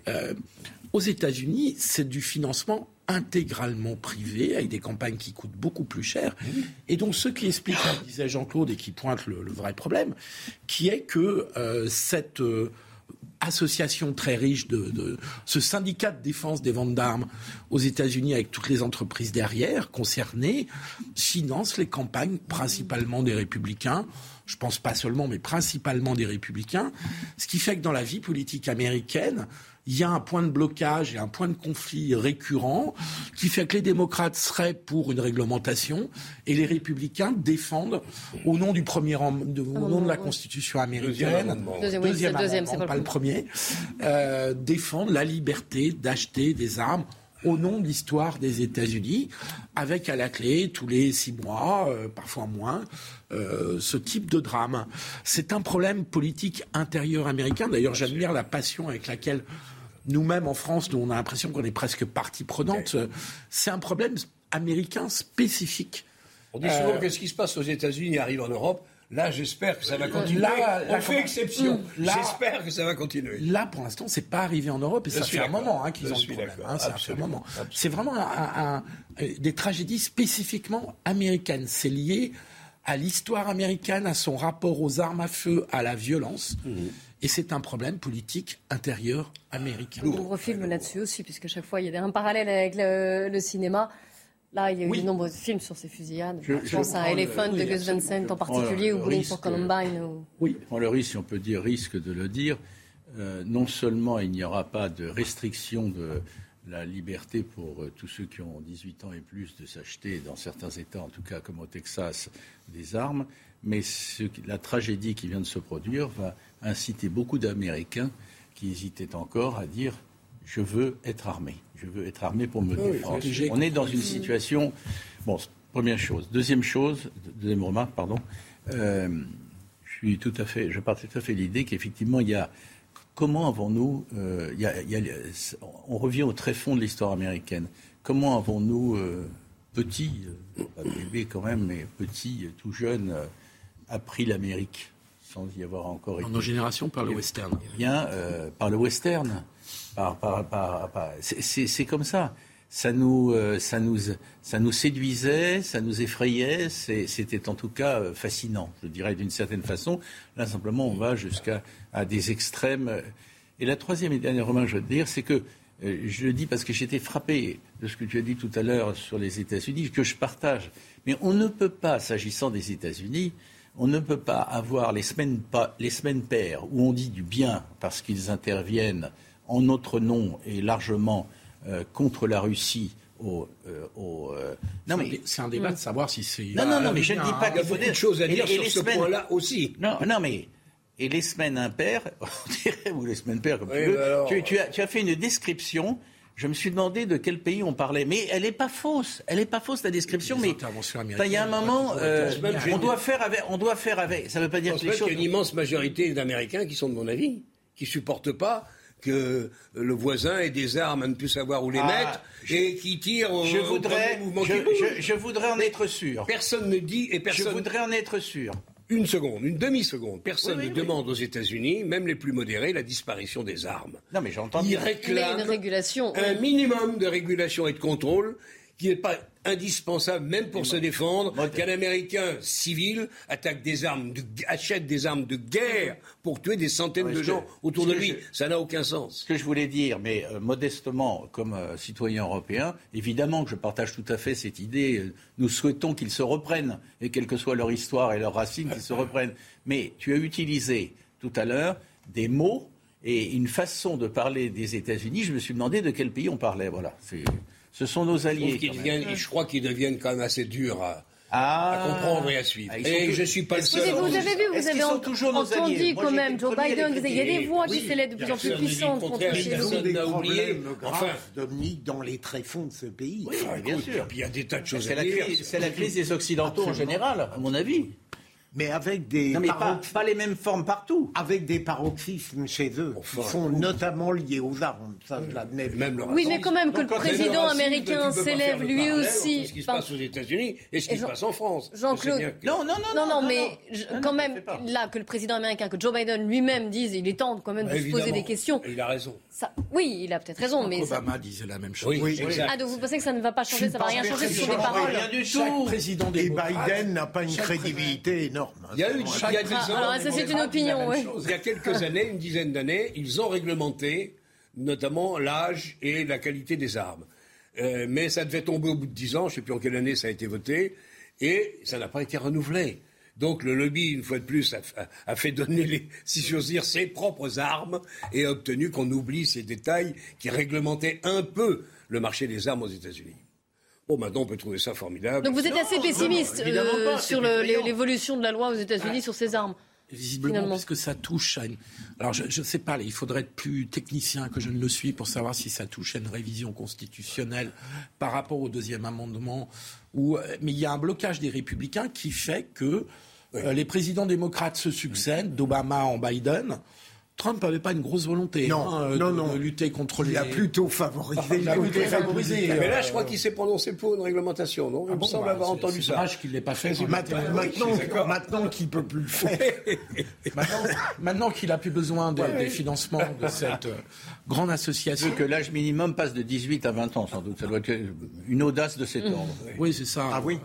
Euh, aux États-Unis, c'est du financement intégralement privé, avec des campagnes qui coûtent beaucoup plus cher. Et donc, ce qui explique, comme disait Jean-Claude, et qui pointe le, vrai problème, qui est que euh, cette euh, association très riche de, ce syndicat de défense des ventes d'armes aux États-Unis, avec toutes les entreprises derrière concernées, finance les campagnes principalement des républicains. Je pense pas seulement, mais principalement des républicains. Ce qui fait que dans la vie politique américaine, il y a un point de blocage et un point de conflit récurrent qui fait que les démocrates seraient pour une réglementation et les républicains défendent au nom du premier au nom de la Constitution américaine, deuxième, deuxième, deuxième pas, le premier, euh, défendent la liberté d'acheter des armes au nom de l'histoire des États-Unis, avec à la clé tous les six mois, euh, parfois moins, euh, ce type de drame. C'est un problème politique intérieur américain. D'ailleurs, j'admire la passion avec laquelle nous-mêmes en France, nous, on a l'impression qu'on est presque partie prenante. C'est un problème américain spécifique. On dit souvent euh, que ce qui se passe aux États-Unis arrive en Europe. Là, j'espère que ça va continuer. Là, on fait exception. J'espère que ça va continuer. Là, pour l'instant, c'est pas arrivé en Europe et ça fait un moment hein, qu'ils ont le problème. Hein, un moment. C'est vraiment un, des tragédies spécifiquement américaines. C'est lié à l'histoire américaine, à son rapport aux armes à feu, à la violence. Mhm. Et c'est un problème politique intérieur américain. On refilme là-dessus aussi, puisque chaque fois, il y a un parallèle avec le, cinéma. Là, il y a eu de nombreux films sur ces fusillades. Je, pense à Elephant de Gus Van Sant en particulier, ou Bowling for Columbine. Oui, on le risque, si on peut dire risque de le dire. Euh, non seulement il n'y aura pas de restriction de la liberté pour euh, tous ceux qui ont 18 ans et plus de s'acheter, dans certains États, en tout cas comme au Texas, des armes, mais la tragédie qui vient de se produire va inciter beaucoup d'Américains qui hésitaient encore à dire je veux être armé, je veux être armé pour me défendre. On est dans une situation. Bon, première chose. Deuxième chose, deuxième remarque, pardon. Euh, je suis tout à fait, je partage tout à fait l'idée qu'effectivement il y a comment avons-nous, euh, on revient au très fond de l'histoire américaine. Comment avons-nous euh, petits, pas bébés quand même, mais petits, tout jeunes, appris l'Amérique sans y avoir encore été. nos générations par le western. Bien, euh, par le western. C'est comme ça. ça nous, ça, nous, ça nous séduisait, ça nous effrayait. C'était en tout cas fascinant, je dirais d'une certaine façon. Là, simplement, on va jusqu'à des extrêmes. Et la troisième et dernière remarque que je veux dire, c'est que je le dis parce que j'étais frappé de ce que tu as dit tout à l'heure sur les États-Unis, que je partage. Mais on ne peut pas, s'agissant des États-Unis, on ne peut pas avoir les semaines, les semaines paires où on dit du bien parce qu'ils interviennent en notre nom et largement euh, contre la Russie au, euh, euh, non mais c'est un débat de savoir si c'est. Non non non mais je ne dis pas qu'il faut choses à dire sur ce point-là aussi. Non non mais et les semaines impaires, (laughs) on dirait ou les semaines paires comme tu veux. Tu, tu, as, tu as fait une description je me suis demandé de quel pays on parlait. Mais elle n'est pas fausse. Elle n'est pas fausse, la description. Mais il y a un moment, euh, on, doit faire avec, on doit faire avec. Ça ne veut pas dire que les choses... qu'il y a une immense majorité d'Américains qui sont de mon avis, qui ne supportent pas que le voisin ait des armes à ne plus savoir où les ah, mettre et qui tirent au, je voudrais, je, je, voudrais en être sûr. Personne ne dit et personne. Je voudrais en être sûr une seconde, une demi-seconde. Personne ne demande aux États-Unis, même les plus modérés, la disparition des armes. Non, mais j'entends. Ils réclament régulation, un minimum de régulation et de contrôle qui n'est pas indispensable, même pour se défendre, qu'un Américain civil attaque des armes, achète des armes de guerre pour tuer des centaines de gens autour de lui. Ça n'a aucun sens. Ce que je voulais dire, mais euh, modestement, comme euh, citoyen européen, évidemment que je partage tout à fait cette idée. Euh, nous souhaitons qu'ils se reprennent, et quelle que soit leur histoire et leurs racines, qu'ils se (laughs) reprennent. Mais tu as utilisé tout à l'heure des mots et une façon de parler des États-Unis. Je me suis demandé de quel pays on parlait. Voilà. Ce sont nos alliés. je crois qu'ils deviennent quand même assez durs à, à ah. comprendre et à suivre. Ah, et je suis pas le seul. Vous avez vu, vous avez entendu quand même Joe Biden. Il y a des voix qui s'élèvent de plus en plus puissantes contre chez nous. des problèmes graves, Dominique, dans les tréfonds de ce pays. Oui, bien sûr. Puis il y a des tas de choses à dire. C'est la crise des Occidentaux en général, à mon avis mais avec des non, mais pas, les mêmes formes partout. Avec des paroxysmes chez eux, qui sont notamment liés aux armes. Ça, je l'admets. Même oui, mais quand même que le président américain s'élève lui aussi. Ce qui se passe aux États-Unis et ce qui se passe en France. Jean-Claude. Non, non, non, non, mais quand même là que le président américain, que Joe Biden lui-même dise, il est temps quand même de bah, se poser des questions. Il a raison. Oui, il a peut-être raison, mais Obama disait la même chose. Oui, ah, donc vous pensez que ça ne va pas changer, ça ne va rien changer sur les paroles. Rien du tout. Et Biden n'a pas une crédibilité énorme. Il y a eu il y a ça c'est une opinion. Il y a quelques (laughs) années, une dizaine d'années, ils ont réglementé notamment l'âge et la qualité des armes. Euh, mais ça devait tomber au bout de dix ans, je ne sais plus en quelle année ça a été voté, et ça n'a pas été renouvelé. Donc le lobby, une fois de plus, a, fait donner, les, (laughs) si j'ose dire, ses propres armes et a obtenu qu'on oublie ces détails qui réglementaient un peu le marché des armes aux États-Unis. Bon, maintenant, on peut trouver ça formidable. Donc vous êtes assez pessimiste euh, sur l'évolution de la loi aux États-Unis ah. sur ces armes Visiblement, parce que ça touche à une. Alors, je ne sais pas, il faudrait être plus technicien que je ne le suis pour savoir si ça touche à une révision constitutionnelle par rapport au deuxième amendement. Euh, mais il y a un blocage des républicains qui fait que euh, les présidents démocrates se succèdent, d'Obama en Biden. Trump n'avait pas une grosse volonté non, hein, non, de, lutter contre les. Il a plutôt favorisé. il a plutôt favorisé. Mais là, je crois qu'il s'est prononcé pour une réglementation, non? Il ah me semble bah, avoir entendu ça. C'est qu'il ne l'ait pas fait. Maintenant, maintenant, qu'il ne peut plus le faire. (laughs) maintenant, qu'il n'a plus besoin des financements de (laughs) cette euh, grande association. que l'âge minimum passe de 18 à 20 ans, sans doute. Ça doit être une audace de cet ordre. Oui, c'est ça. Ah oui?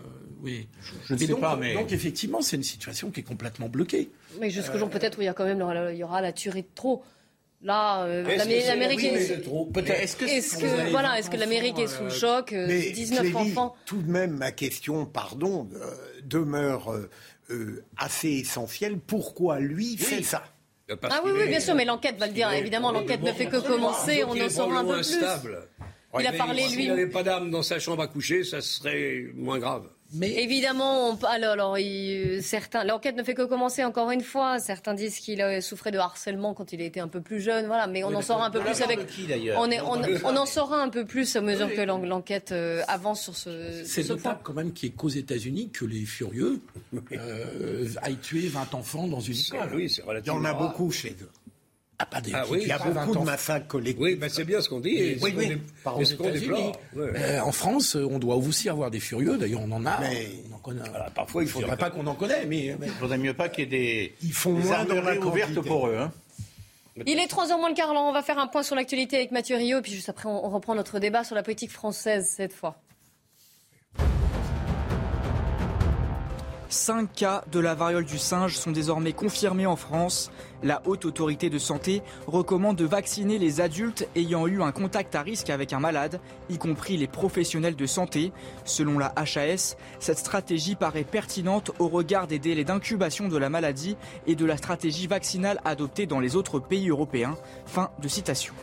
Oui, je, ne sais donc, pas, mais... Donc effectivement, c'est une situation qui est complètement bloquée. Mais jusqu'au jour peut-être où il y a quand même il y aura la tuerie de trop. Là, euh, l'Amérique est... Est-ce que, voilà, est-ce que l'Amérique est sous le euh, choc 19 euh, enfants. Tout de même, ma question, pardon, demeure assez essentielle. Pourquoi lui fait ça? Ah oui, oui, bien sûr, mais l'enquête va le dire. Évidemment, l'enquête ne fait que commencer. On en saura un peu plus. Il a parlé, lui. S'il n'avait pas d'armes dans sa chambre à coucher, ça serait moins grave. Mais évidemment, alors, certains, l'enquête ne fait que commencer encore une fois. Certains disent qu'il souffrait de harcèlement quand il était un peu plus jeune, voilà. Mais on en saura un peu plus avec. on, est, on, en saura un peu plus à mesure que l'enquête euh, avance sur ce. C'est notable quand même qu'il n'y ait qu'aux États-Unis que les furieux (laughs) euh, aillent tuer 20 enfants dans une école. Oui, c'est Il y en a beaucoup chez eux. Ah, pas des, ah, oui, il y a beaucoup de massacres collectifs. Oui, ben c'est bien ce qu'on dit. oui, oui, par euh, en France, on doit aussi avoir des furieux. D'ailleurs, on en a. Mais... On en connaît. parfois, il ne faudrait pas qu'on en connaît, mais il faudrait mieux pas qu'il y ait des. Ils font moins dans la ouvertes pour eux. Hein. Il est 3h moins le quart, on va faire un point sur l'actualité avec Mathieu Rio, et puis juste après, on reprend notre débat sur la politique française cette fois. Cinq cas de la variole du singe sont désormais confirmés en France. La haute autorité de santé recommande de vacciner les adultes ayant eu un contact à risque avec un malade, y compris les professionnels de santé. Selon la HAS, cette stratégie paraît pertinente au regard des délais d'incubation de la maladie et de la stratégie vaccinale adoptée dans les autres pays européens. Fin de citation.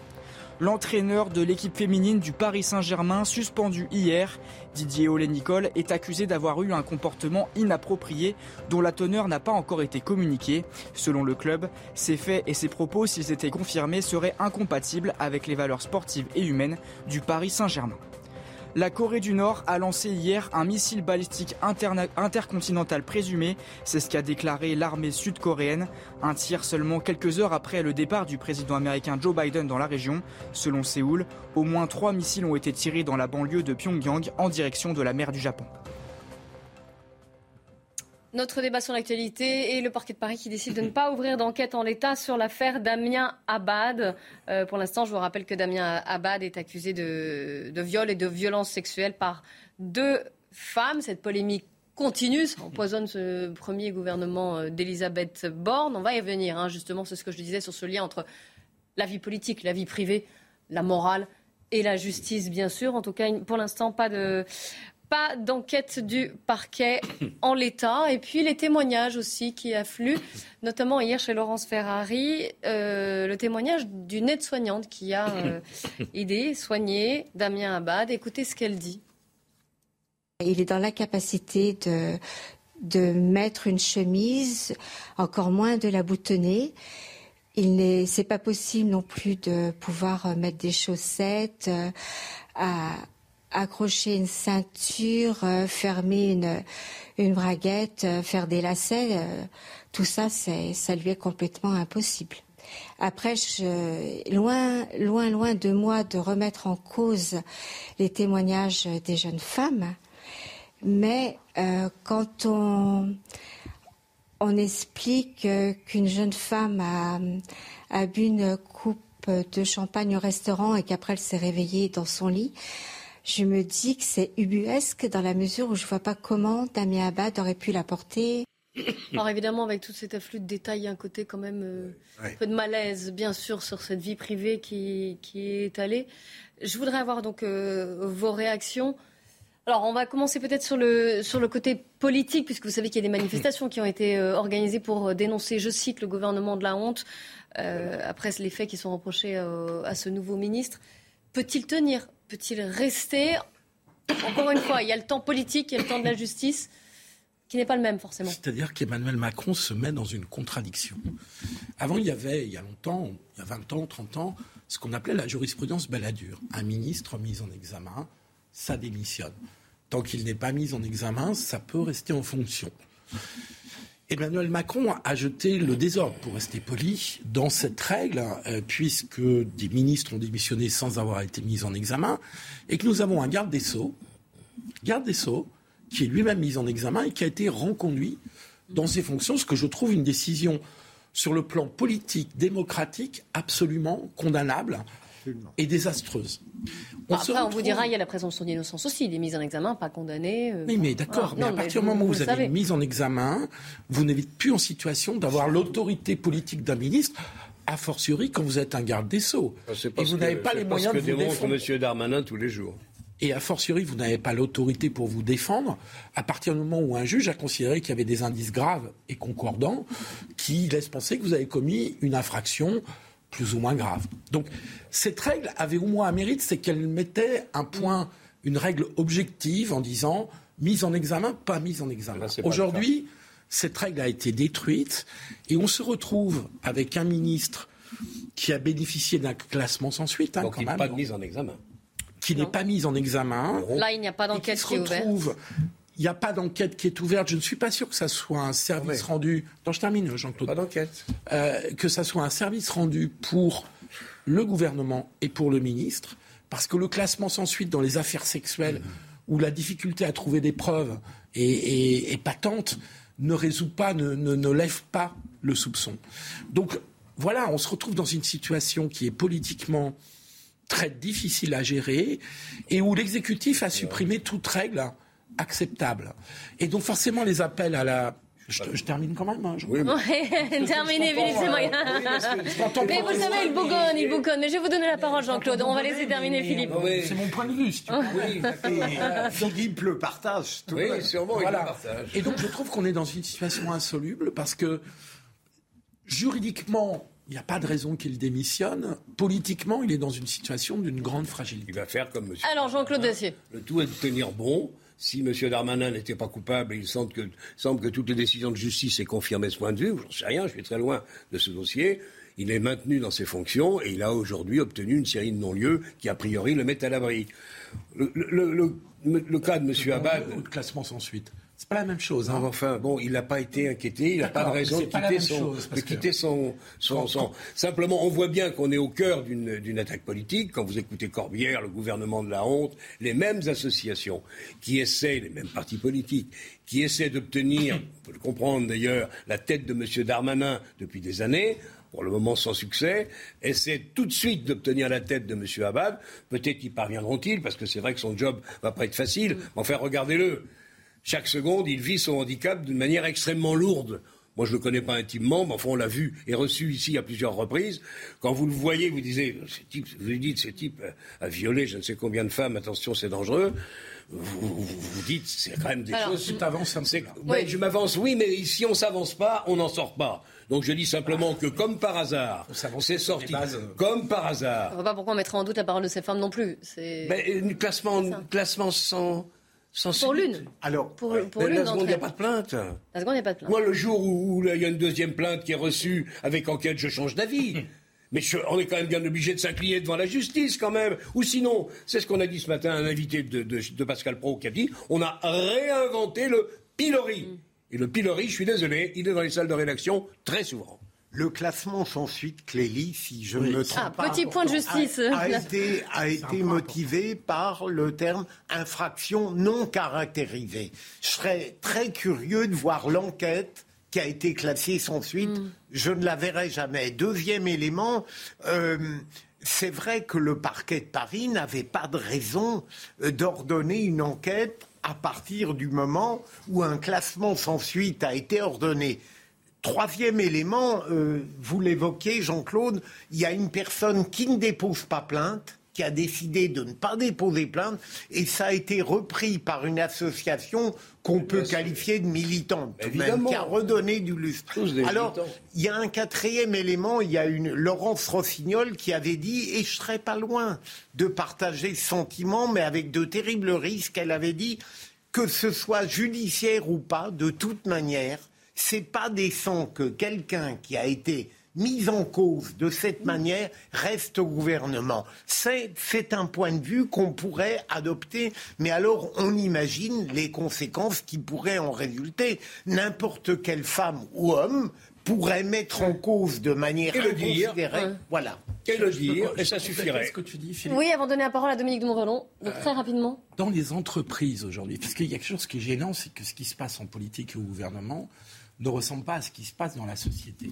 L'entraîneur de l'équipe féminine du Paris Saint-Germain, suspendu hier, Didier Olé-Nicole, est accusé d'avoir eu un comportement inapproprié dont la teneur n'a pas encore été communiquée. Selon le club, ses faits et ses propos, s'ils étaient confirmés, seraient incompatibles avec les valeurs sportives et humaines du Paris Saint-Germain. La Corée du Nord a lancé hier un missile balistique intercontinental présumé. C'est ce qu'a déclaré l'armée sud-coréenne. Un tir seulement quelques heures après le départ du président américain Joe Biden dans la région. Selon Séoul, au moins trois missiles ont été tirés dans la banlieue de Pyongyang en direction de la mer du Japon. Notre débat sur l'actualité et le parquet de Paris qui décide de ne pas ouvrir d'enquête en l'état sur l'affaire Damien Abad. Euh, pour l'instant, je vous rappelle que Damien Abad est accusé de, viol et de violence sexuelle par deux femmes. Cette polémique continue, ça empoisonne ce premier gouvernement euh, d'Elisabeth Borne. On va y revenir, hein, justement, c'est ce que je disais sur ce lien entre la vie politique, la vie privée, la morale et la justice, bien sûr. En tout cas, pour l'instant, pas de, pas d'enquête du parquet (coughs) en l'état. Et puis les témoignages aussi qui affluent, notamment hier chez Laurence Ferrari, euh, le témoignage d'une aide-soignante qui a euh, (coughs) aidé, soigné Damien Abad. Écoutez ce qu'elle dit. Il est dans la capacité de, de mettre une chemise, encore moins de la boutonner. Il n'est, c'est pas possible non plus de pouvoir mettre des chaussettes. Euh, à, accrocher une ceinture, euh, fermer une, une braguette, euh, faire des lacets, euh, tout ça, ça lui est complètement impossible. Après, loin, loin, loin de moi de remettre en cause les témoignages des jeunes femmes, mais quand on, on explique qu'une jeune femme a, a bu une coupe de champagne au restaurant et qu'après elle s'est réveillée dans son lit, je me dis que c'est ubuesque dans la mesure où je ne vois pas comment Damien Abad aurait pu l'apporter. (coughs) Alors évidemment, avec tout cet afflux de détails, il y a un côté quand même euh, un peu de malaise, bien sûr, sur cette vie privée qui, qui est étalée. Je voudrais avoir donc euh, vos réactions. Alors, on va commencer peut-être sur le, sur le côté politique, puisque vous savez qu'il y a des manifestations qui ont été euh, organisées pour dénoncer, je cite, le gouvernement de la honte, après les faits qui sont reprochés à ce nouveau ministre. Peut-il tenir peut-il rester Encore une fois, il y a le temps politique, il y a le temps de la justice, qui n'est pas le même forcément. C'est-à-dire qu'Emmanuel Macron se met dans une contradiction. Avant, il y avait, il y a longtemps, il y a 20 ans, 30 ans, ce qu'on appelait la jurisprudence baladure. Un ministre mis en examen, ça démissionne. Tant qu'il n'est pas mis en examen, ça peut rester en fonction. Emmanuel Macron a jeté le désordre, pour rester poli, dans cette règle, euh, puisque des ministres ont démissionné sans avoir été mis en examen, et que nous avons un garde des Sceaux, garde des Sceaux, qui est lui-même mis en examen et qui a été reconduit dans ses fonctions, ce que je trouve une décision sur le plan politique, démocratique, absolument condamnable et désastreuse. On après, on vous dira, il y a la présomption d'innocence aussi. Il est mis en examen, pas condamné. Euh, oui, mais d'accord. Mais à partir du moment où vous, avez mis en examen, vous n'êtes plus en situation d'avoir l'autorité politique d'un ministre a fortiori quand vous êtes un garde des Sceaux. Ah, et vous n'avez pas les moyens de vous défendre. M. Darmanin tous les jours. Et a fortiori, vous n'avez pas l'autorité pour vous défendre à partir du moment où un juge a considéré qu'il y avait des indices graves et concordants qui laissent penser que vous avez commis une infraction plus ou moins grave. Donc cette règle avait au moins un mérite, c'est qu'elle mettait un point, une règle objective en disant mise en examen, pas mise en examen. Aujourd'hui, cette règle a été détruite et on se retrouve avec un ministre qui a bénéficié d'un classement sans suite, hein, quand même. Pas de mise en examen. Qui n'est pas mise en examen. Là, il n'y a pas d'enquête qui, est ouverte. Il n'y a pas d'enquête qui est ouverte. Je ne suis pas sûr que ça soit un service rendu. Non, je termine, Jean-Claude. Pas d'enquête. Euh, que ça soit un service rendu pour le gouvernement et pour le ministre, parce que le classement sans suite dans les affaires sexuelles, où la difficulté à trouver des preuves est, patente, ne résout pas, ne, ne, lève pas le soupçon. Donc, voilà, on se retrouve dans une situation qui est politiquement très difficile à gérer et où l'exécutif a supprimé toute règle acceptable. Et donc forcément les appels à la je, termine quand même. Hein, oui, mais... Terminez, Philippe, c'est moyen. mais vous savez, il bougonne, il bougonne. Mais je vais vous donner la parole, Jean-Claude. On va laisser terminer Philippe. C'est mon point de vue, si tu veux. Philippe (laughs) le partage. oui, sûrement, il le partage. Et donc, je trouve qu'on est dans une situation insoluble parce que juridiquement, il n'y a pas de raison qu'il démissionne. Politiquement, il est dans une situation d'une grande fragilité. Il va faire comme monsieur. Alors, Jean-Claude Dacier. Le tout est de tenir bon. Si M. Darmanin n'était pas coupable, il semble que, semble que toutes les décisions de justice aient confirmé ce point de vue. Je sais rien, je suis très loin de ce dossier. Il est maintenu dans ses fonctions et il a aujourd'hui obtenu une série de non-lieux qui, a priori, le mettent à l'abri. Le, le, cas de M. Abad. Le classement sans suite. C'est pas la même chose. Hein. Enfin, bon, il n'a pas été inquiété, il n'a pas de raison de quitter, son, de quitter son, son, son, Simplement, on voit bien qu'on est au cœur d'une attaque politique. Quand vous écoutez Corbière, le gouvernement de la honte, les mêmes associations qui essaient, les mêmes partis politiques, qui essaient d'obtenir, on peut le comprendre d'ailleurs, la tête de M. Darmanin depuis des années, pour le moment sans succès, essaient tout de suite d'obtenir la tête de M. Abad. Peut-être y parviendront-ils, parce que c'est vrai que son job va pas être facile. Mais enfin, regardez-le chaque seconde, il vit son handicap d'une manière extrêmement lourde. Moi, je ne le connais pas intimement, mais enfin, on l'a vu et reçu ici à plusieurs reprises. Quand vous le voyez, vous disiez, ce type, vous lui dites, ce type a violé je ne sais combien de femmes, attention, c'est dangereux. Vous, vous, dites, c'est quand même des choses. Tu t'avances un peu. Oui. je m'avance, oui, mais si on s'avance pas, on n'en sort pas. Donc je dis simplement que, comme par hasard, c'est sorti. Comme par hasard. Je ne vois pas pourquoi on mettrait en doute la parole de ces femmes non plus. Mais, un classement, classement sans pour l'une. Alors, pour, pour la seconde, il n'y a pas de plainte. La seconde, il n'y a pas de plainte. Moi, le jour où il y a une deuxième plainte qui est reçue avec enquête, je change d'avis. (laughs) Mais on est quand même bien obligé de s'incliner devant la justice, quand même. Ou sinon, c'est ce qu'on a dit ce matin à un invité de, Pascal Pro qui a dit on a réinventé le pilori. Mm. Et le pilori, je suis désolé, il est dans les salles de rédaction très souvent. Le classement sans suite, Clélie, si je ne me trompe ah, pas, petit point de justice. A, été, a été motivé par le terme infraction non caractérisée. Je serais très curieux de voir l'enquête qui a été classée sans suite. Hmm. Je ne la verrai jamais. Deuxième élément, euh, c'est vrai que le parquet de Paris n'avait pas de raison euh, d'ordonner une enquête à partir du moment où un classement sans suite a été ordonné. Troisième élément, euh, vous l'évoquez, Jean-Claude, il y a une personne qui ne dépose pas plainte, qui a décidé de ne pas déposer plainte, et ça a été repris par une association qu'on peut qualifier de militante, même, qui a redonné du lustre. Alors, il y a un quatrième élément, il y a une Laurence Rossignol qui avait dit, et je serais pas loin de partager ce sentiment, mais avec de terribles risques, elle avait dit que ce soit judiciaire ou pas, de toute manière, c'est pas décent que quelqu'un qui a été mis en cause de cette manière reste au gouvernement. C'est un point de vue qu'on pourrait adopter, mais alors on imagine les conséquences qui pourraient en résulter. N'importe quelle femme ou homme pourrait mettre en cause de manière inconsidérée. Voilà. Qu'elle le dire, et ça suffirait. Ce que tu dis, Oui, avant de donner la parole à Dominique de Montvalon, très rapidement. Dans les entreprises aujourd'hui, parce qu'il y a quelque chose qui est gênant, c'est que ce qui se passe en politique et au gouvernement, ne ressemble pas à ce qui se passe dans la société.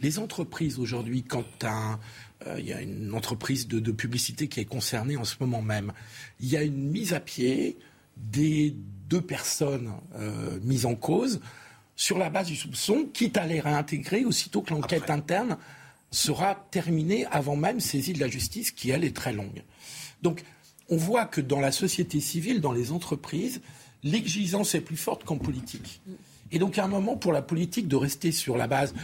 Les entreprises aujourd'hui, quand euh, il y a une entreprise de, publicité qui est concernée en ce moment même, il y a une mise à pied des deux personnes euh, mises en cause sur la base du soupçon, quitte à les réintégrer aussitôt que l'enquête interne sera terminée avant même saisie de la justice, qui elle est très longue. Donc, on voit que dans la société civile, dans les entreprises, l'exigence est plus forte qu'en politique. Et donc, il y a un moment pour la politique de rester sur la base.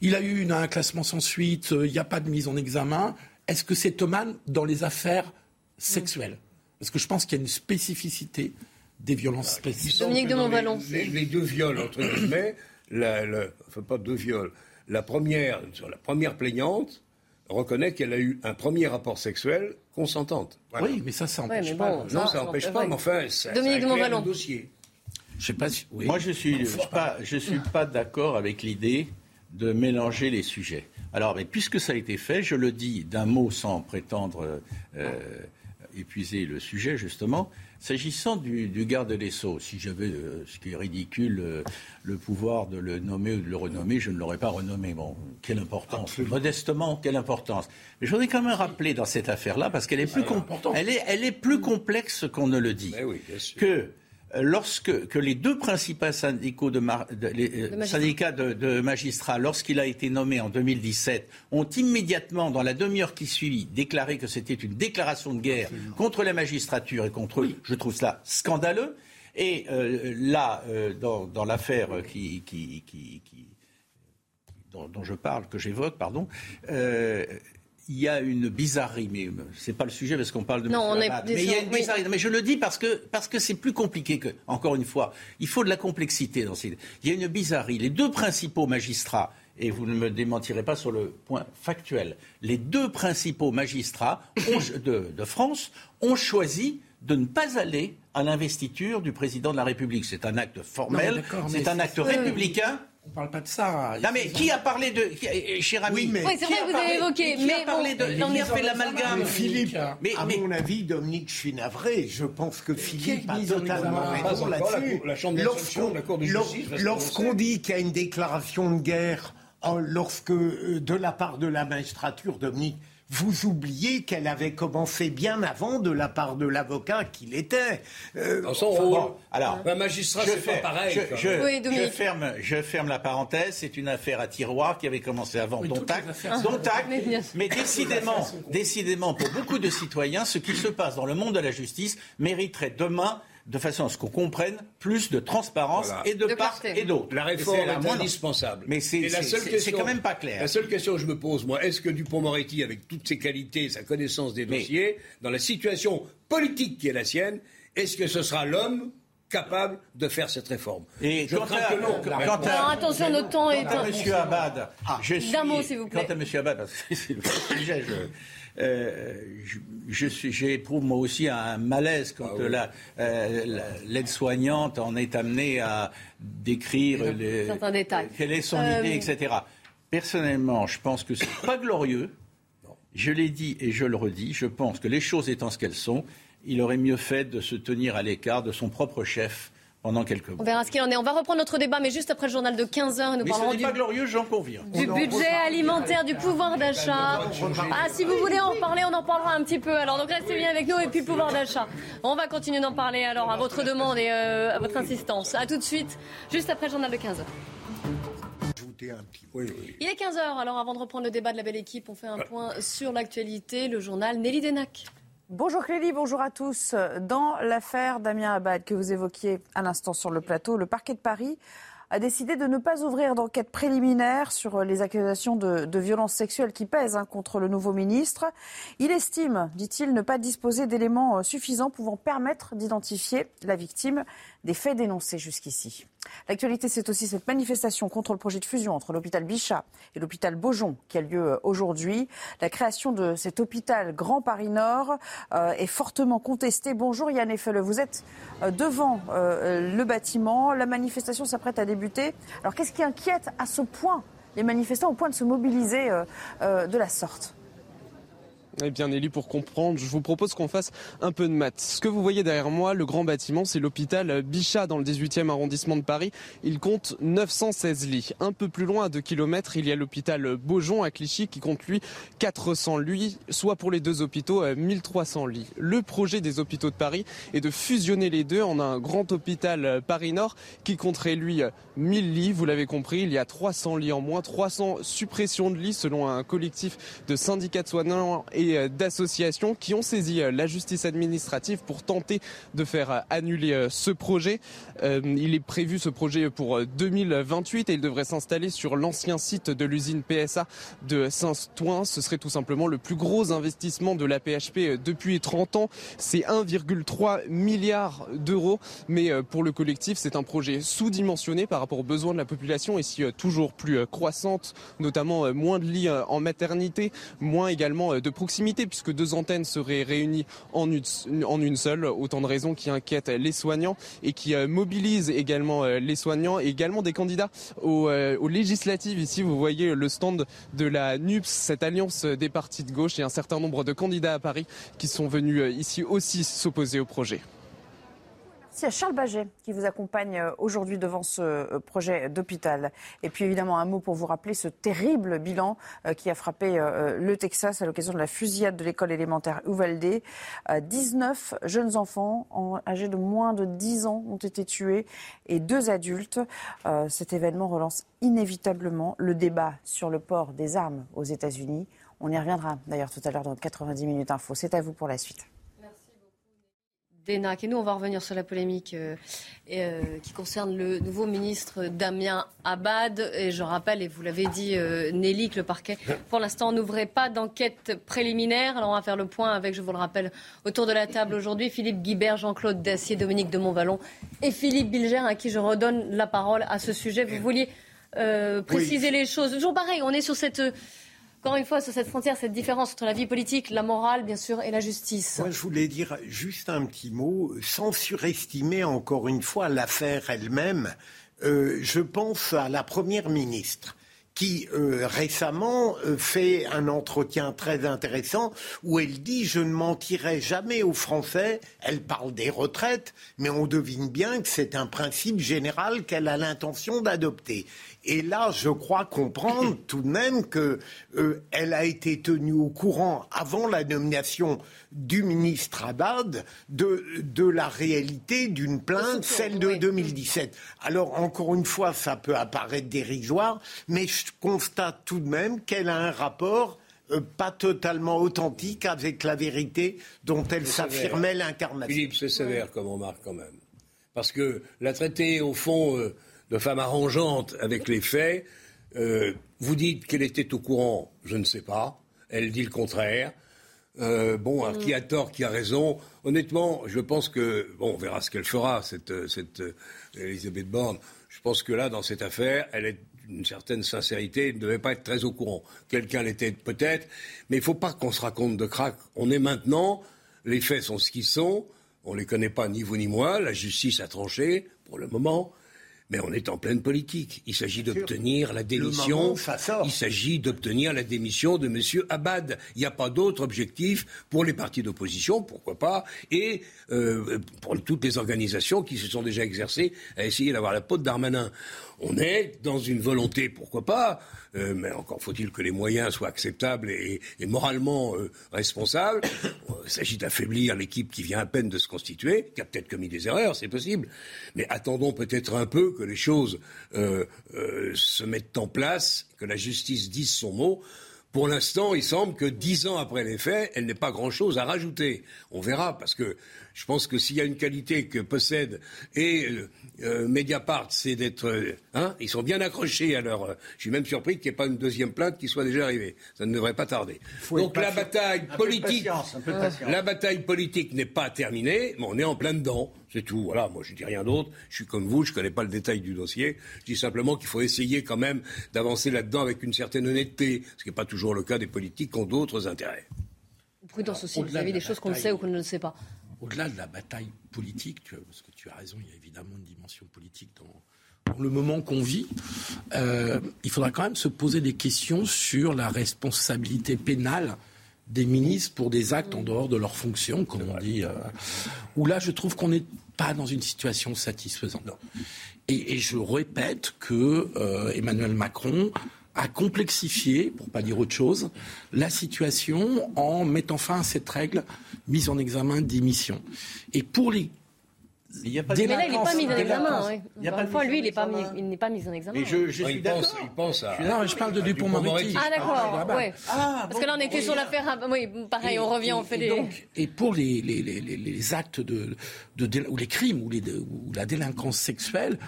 Il a eu un classement sans suite, euh, il n'y a pas de mise en examen. Est-ce que c'est Thomas dans les affaires sexuelles? Parce que je pense qu'il y a une spécificité des violences spécifiques. Dominique de Montballon. Les, deux viols, entre guillemets, la, enfin pas deux viols. La première, la première plaignante reconnaît qu'elle a eu un premier rapport sexuel consentante. Oui, mais ça, ça n'empêche pas. non, ça n'empêche pas, mais enfin, ça, Dominique ça de le dossier. Je sais pas Moi, je suis, suis pas, je suis pas d'accord avec l'idée de mélanger les sujets. Alors, mais puisque ça a été fait, je le dis d'un mot sans prétendre euh, épuisé le sujet, justement. S'agissant du, garde des Sceaux, si j'avais, euh, ce qui est ridicule, euh, le pouvoir de le nommer ou de le renommer, je ne l'aurais pas renommé. Bon, quelle importance Modestement, quelle importance Mais je voudrais quand même rappeler dans cette affaire-là, parce qu'elle est, plus elle est, elle est plus complexe qu'on ne le dit, oui, que lorsque que les deux principaux syndicats de, euh, syndicats de, magistrats, lorsqu'il a été nommé en 2017, ont immédiatement, dans la demi-heure qui suit, déclaré que c'était une déclaration de guerre contre la magistrature et contre eux. Je trouve cela scandaleux. Et euh, là, euh, dans, l'affaire qui, dont, dont, je parle, que j'évoque, pardon, il y a une bizarrerie, mais c'est pas le sujet parce qu'on parle de non, Mais il y a une bizarrerie. Mais je le dis parce que parce que c'est plus compliqué que. Encore une fois, il faut de la complexité dans ces. Il y a une bizarrerie. Les deux principaux magistrats, et vous ne me démentirez pas sur le point factuel, les deux principaux magistrats de, de France ont choisi de ne pas aller à l'investiture du président de la République. C'est un acte formel, c'est un acte républicain. On ne parle pas de ça. Non, mais qui a parlé de. Cher ami. Oui, mais. c'est vrai, vous avez évoqué. Qui a parlé de. Qui a fait l'amalgame Philippe, mais, à mon avis, Dominique, je suis navré. Je pense que Philippe a totalement raison là-dessus. Lorsqu'on dit qu'il y a une déclaration de guerre, lorsque, euh, de la part de la magistrature, Dominique, vous oubliez qu'elle avait commencé bien avant de la part de l'avocat qu'il était. Euh, Dans son rôle. alors, un magistrat, c'est pas pareil. Je, ferme, je ferme la parenthèse. C'est une affaire à tiroir qui avait commencé avant oui, dont mais, décidément, décidément, pour beaucoup de citoyens, ce qui se passe dans le monde de la justice mériterait demain de façon à ce qu'on comprenne plus de transparence et de, part et d'autre. La réforme est, indispensable. Mais c'est quand même pas clair. La seule question que je me pose, moi, est-ce que Dupont-Moretti, avec toutes ses qualités, sa connaissance des dossiers, dans la situation politique qui est la sienne, est-ce que ce sera l'homme capable de faire cette réforme? Et je crains que non. Quant attention, notre temps est... Quant à M. Abad, ah, je suis... mot, s'il vous plaît. Quant à M. Abad, parce que c'est le sujet, je... Euh, j'éprouve moi aussi un malaise quand ah euh, l'aide-soignante en est amenée à décrire les, détails. quelle est son euh, idée, etc. Personnellement, je pense que c'est pas glorieux. Je l'ai dit et je le redis. Je pense que les choses étant ce qu'elles sont, il aurait mieux fait de se tenir à l'écart de son propre chef pendant quelques mois. On verra ce qu'il en est. On va reprendre notre débat, mais juste après le journal de 15h. Nous mais ce n'est pas glorieux, j'en conviens. Du budget alimentaire, du pouvoir d'achat. Ah, si vous voulez en parler, on en parlera un petit peu. Alors, donc restez bien avec nous et puis pouvoir d'achat. On va continuer d'en parler alors à votre demande et euh, à votre insistance. A tout de suite, juste après le journal de 15h. Il est 15h, alors avant de reprendre le débat de la belle équipe, on fait un point sur l'actualité. Le journal Nelly Denac. Bonjour Clélie, bonjour à tous. Dans l'affaire Damien Abad que vous évoquiez à l'instant sur le plateau, le parquet de Paris a décidé de ne pas ouvrir d'enquête préliminaire sur les accusations de, de violences sexuelles qui pèsent hein, contre le nouveau ministre. Il estime, dit-il, ne pas disposer d'éléments euh, suffisants pouvant permettre d'identifier la victime des faits dénoncés jusqu'ici. L'actualité, c'est aussi cette manifestation contre le projet de fusion entre l'hôpital Bichat et l'hôpital Beaujon qui a lieu euh, aujourd'hui. La création de cet hôpital Grand Paris Nord euh, est fortement contestée. Bonjour Yann Effele, vous êtes devant le bâtiment. La manifestation s'apprête à débuter alors qu'est-ce qui inquiète à ce point les manifestants au point de se mobiliser euh, euh, de la sorte? Eh bien, Élie, pour comprendre, je vous propose qu'on fasse un peu de maths. Ce que vous voyez derrière moi, le grand bâtiment, c'est l'hôpital Bichat dans le 18e arrondissement de Paris. Il compte 916 lits. Un peu plus loin, à 2 km, il y a l'hôpital Beaujon à Clichy qui compte, lui, 400 lits, soit pour les deux hôpitaux, 1300 lits. Le projet des hôpitaux de Paris est de fusionner les deux en un grand hôpital Paris-Nord qui compterait, lui, 1000 lits. Vous l'avez compris, il y a 300 lits en moins, 300 suppressions de lits selon un collectif de syndicats de soignants euh, d'associations qui ont saisi euh, la justice administrative pour tenter de faire euh, annuler ce projet. Il est prévu ce projet pour 2028 et il devrait s'installer sur l'ancien site de l'usine PSA de Saint-Ouen. Ce serait tout simplement le plus gros investissement de la PHP depuis 30 ans. C'est 1,3 milliard d'euros. Mais pour le collectif, c'est un projet sous-dimensionné par rapport aux besoins de la population et si toujours plus croissante, notamment moins de lits en maternité, moins également de proximité puisque deux antennes seraient réunies en une, seule. Autant de raisons qui inquiètent les soignants et qui mobilisent également les soignants et également des candidats aux, aux législatives. Ici, vous voyez le stand de la NUPS, cette alliance des partis de gauche et un certain nombre de candidats à Paris qui sont venus ici aussi s'opposer au projet. Merci à Charles Baget qui vous accompagne euh, aujourd'hui devant ce euh, projet d'hôpital. Et puis évidemment un mot pour vous rappeler ce terrible bilan euh, qui a frappé le Texas à l'occasion de la fusillade de l'école élémentaire Uvalde. 19 jeunes enfants âgés de moins de 10 ans ont été tués et deux adultes. Cet événement relance inévitablement le débat sur le port des armes aux États-Unis. On y reviendra d'ailleurs tout à l'heure dans 90 minutes info. C'est à vous pour la suite. Denac. Et nous, on va revenir sur la polémique euh, euh, qui concerne le nouveau ministre Damien Abad. Et je rappelle, et vous l'avez dit, euh, Nelly, que le parquet, pour l'instant, n'ouvrait pas d'enquête préliminaire. Alors, on va faire le point avec, je vous le rappelle, autour de la table aujourd'hui, Philippe Guibert, Jean-Claude Dacier, Dominique de Montvalon et Philippe Bilger, à qui je redonne la parole à ce sujet. Vous vouliez préciser les choses. Toujours pareil, on est sur cette encore une fois, sur cette frontière, cette différence entre la vie politique, la morale, bien sûr, et la justice. Moi, je voulais dire juste un petit mot, sans surestimer encore une fois l'affaire elle-même. Euh, je pense à la première ministre qui euh, récemment euh, fait un entretien très intéressant où elle dit je ne mentirai jamais aux Français. Elle parle des retraites, mais on devine bien que c'est un principe général qu'elle a l'intention d'adopter. Et là, je crois comprendre (coughs) tout de même qu'elle euh, a été tenue au courant avant la nomination du ministre Abad de, de la réalité d'une plainte, celle de 2017. Alors, encore une fois, ça peut apparaître dérisoire, mais je constate tout de même qu'elle a un rapport euh, pas totalement authentique avec la vérité dont elle s'affirmait l'incarnation. Philippe, c'est sévère comme remarque quand même. Parce que la traiter, au fond, euh, de femme arrangeante avec les faits. Euh, vous dites qu'elle était au courant, je ne sais pas. Elle dit le contraire. Euh, bon, alors, qui a tort, qui a raison? Honnêtement, je pense que bon, on verra ce qu'elle fera, cette, cette euh, Elisabeth Borne. Je pense que là, dans cette affaire, elle est d'une certaine sincérité, elle ne devait pas être très au courant. Quelqu'un l'était peut-être, mais il ne faut pas qu'on se raconte de crack. On est maintenant, les faits sont ce qu'ils sont, on ne les connaît pas ni vous ni moi, la justice a tranché pour le moment. Mais on est en pleine politique. Il s'agit d'obtenir la démission. il s'agit d'obtenir la démission de M. Abad. Il n'y a pas d'autre objectif pour les partis d'opposition, pourquoi pas, et euh, pour toutes les organisations qui se sont déjà exercées à essayer d'avoir la peau de Darmanin. On est dans une volonté, pourquoi pas, euh, mais encore faut-il que les moyens soient acceptables et, moralement euh, responsables. (coughs) Il s'agit d'affaiblir l'équipe qui vient à peine de se constituer, qui a peut-être commis des erreurs, c'est possible. Mais attendons peut-être un peu que les choses euh, se mettent en place, que la justice dise son mot. Pour l'instant, il semble que dix ans après les faits, elle n'ait pas grand-chose à rajouter. On verra, parce que je pense que s'il y a une qualité que possède et euh, euh, Mediapart, c'est d'être, euh, hein, ils sont bien accrochés à leur. je suis même surpris qu'il n'y ait pas une deuxième plainte qui soit déjà arrivée. Ça ne devrait pas tarder. Donc la bataille politique, la bataille politique n'est pas terminée, mais on est en plein dedans. C'est tout. Voilà, moi je dis rien d'autre. Je suis comme vous, je connais pas le détail du dossier. Je dis simplement qu'il faut essayer quand même d'avancer là-dedans avec une certaine honnêteté, ce qui n'est pas toujours le cas des politiques qui ont d'autres intérêts. Prudence aussi. Vous avez des choses qu'on ne sait ou qu'on ne sait pas au-delà de la bataille politique, parce que tu as raison, il y a évidemment une dimension politique dans, le moment qu'on vit, euh, il faudra quand même se poser des questions sur la responsabilité pénale des ministres pour des actes en dehors de leurs fonctions, comme on dit. Euh, où là, je trouve qu'on n'est pas dans une situation satisfaisante. Et, je répète que euh, Emmanuel Macron à complexifier, pour pas dire autre chose, la situation en mettant fin à cette règle mise en examen d'émission. Et pour les il y a pas mais là, il n'est pas mis en examen. Ouais. Il y a pas fois, lui, il n'est pas, mis, il pas mis en examen. Mais je, je suis d'accord. Il pense à. Non, je parle de Dupont-Moretti. Ah, d'accord. Ah, ouais. ah, Parce que là, on était sur l'affaire. Oui, pareil, on revient, on fait des. Donc, et pour les, les, les, les actes de, de, ou les crimes ou, les, ou la délinquance sexuelle,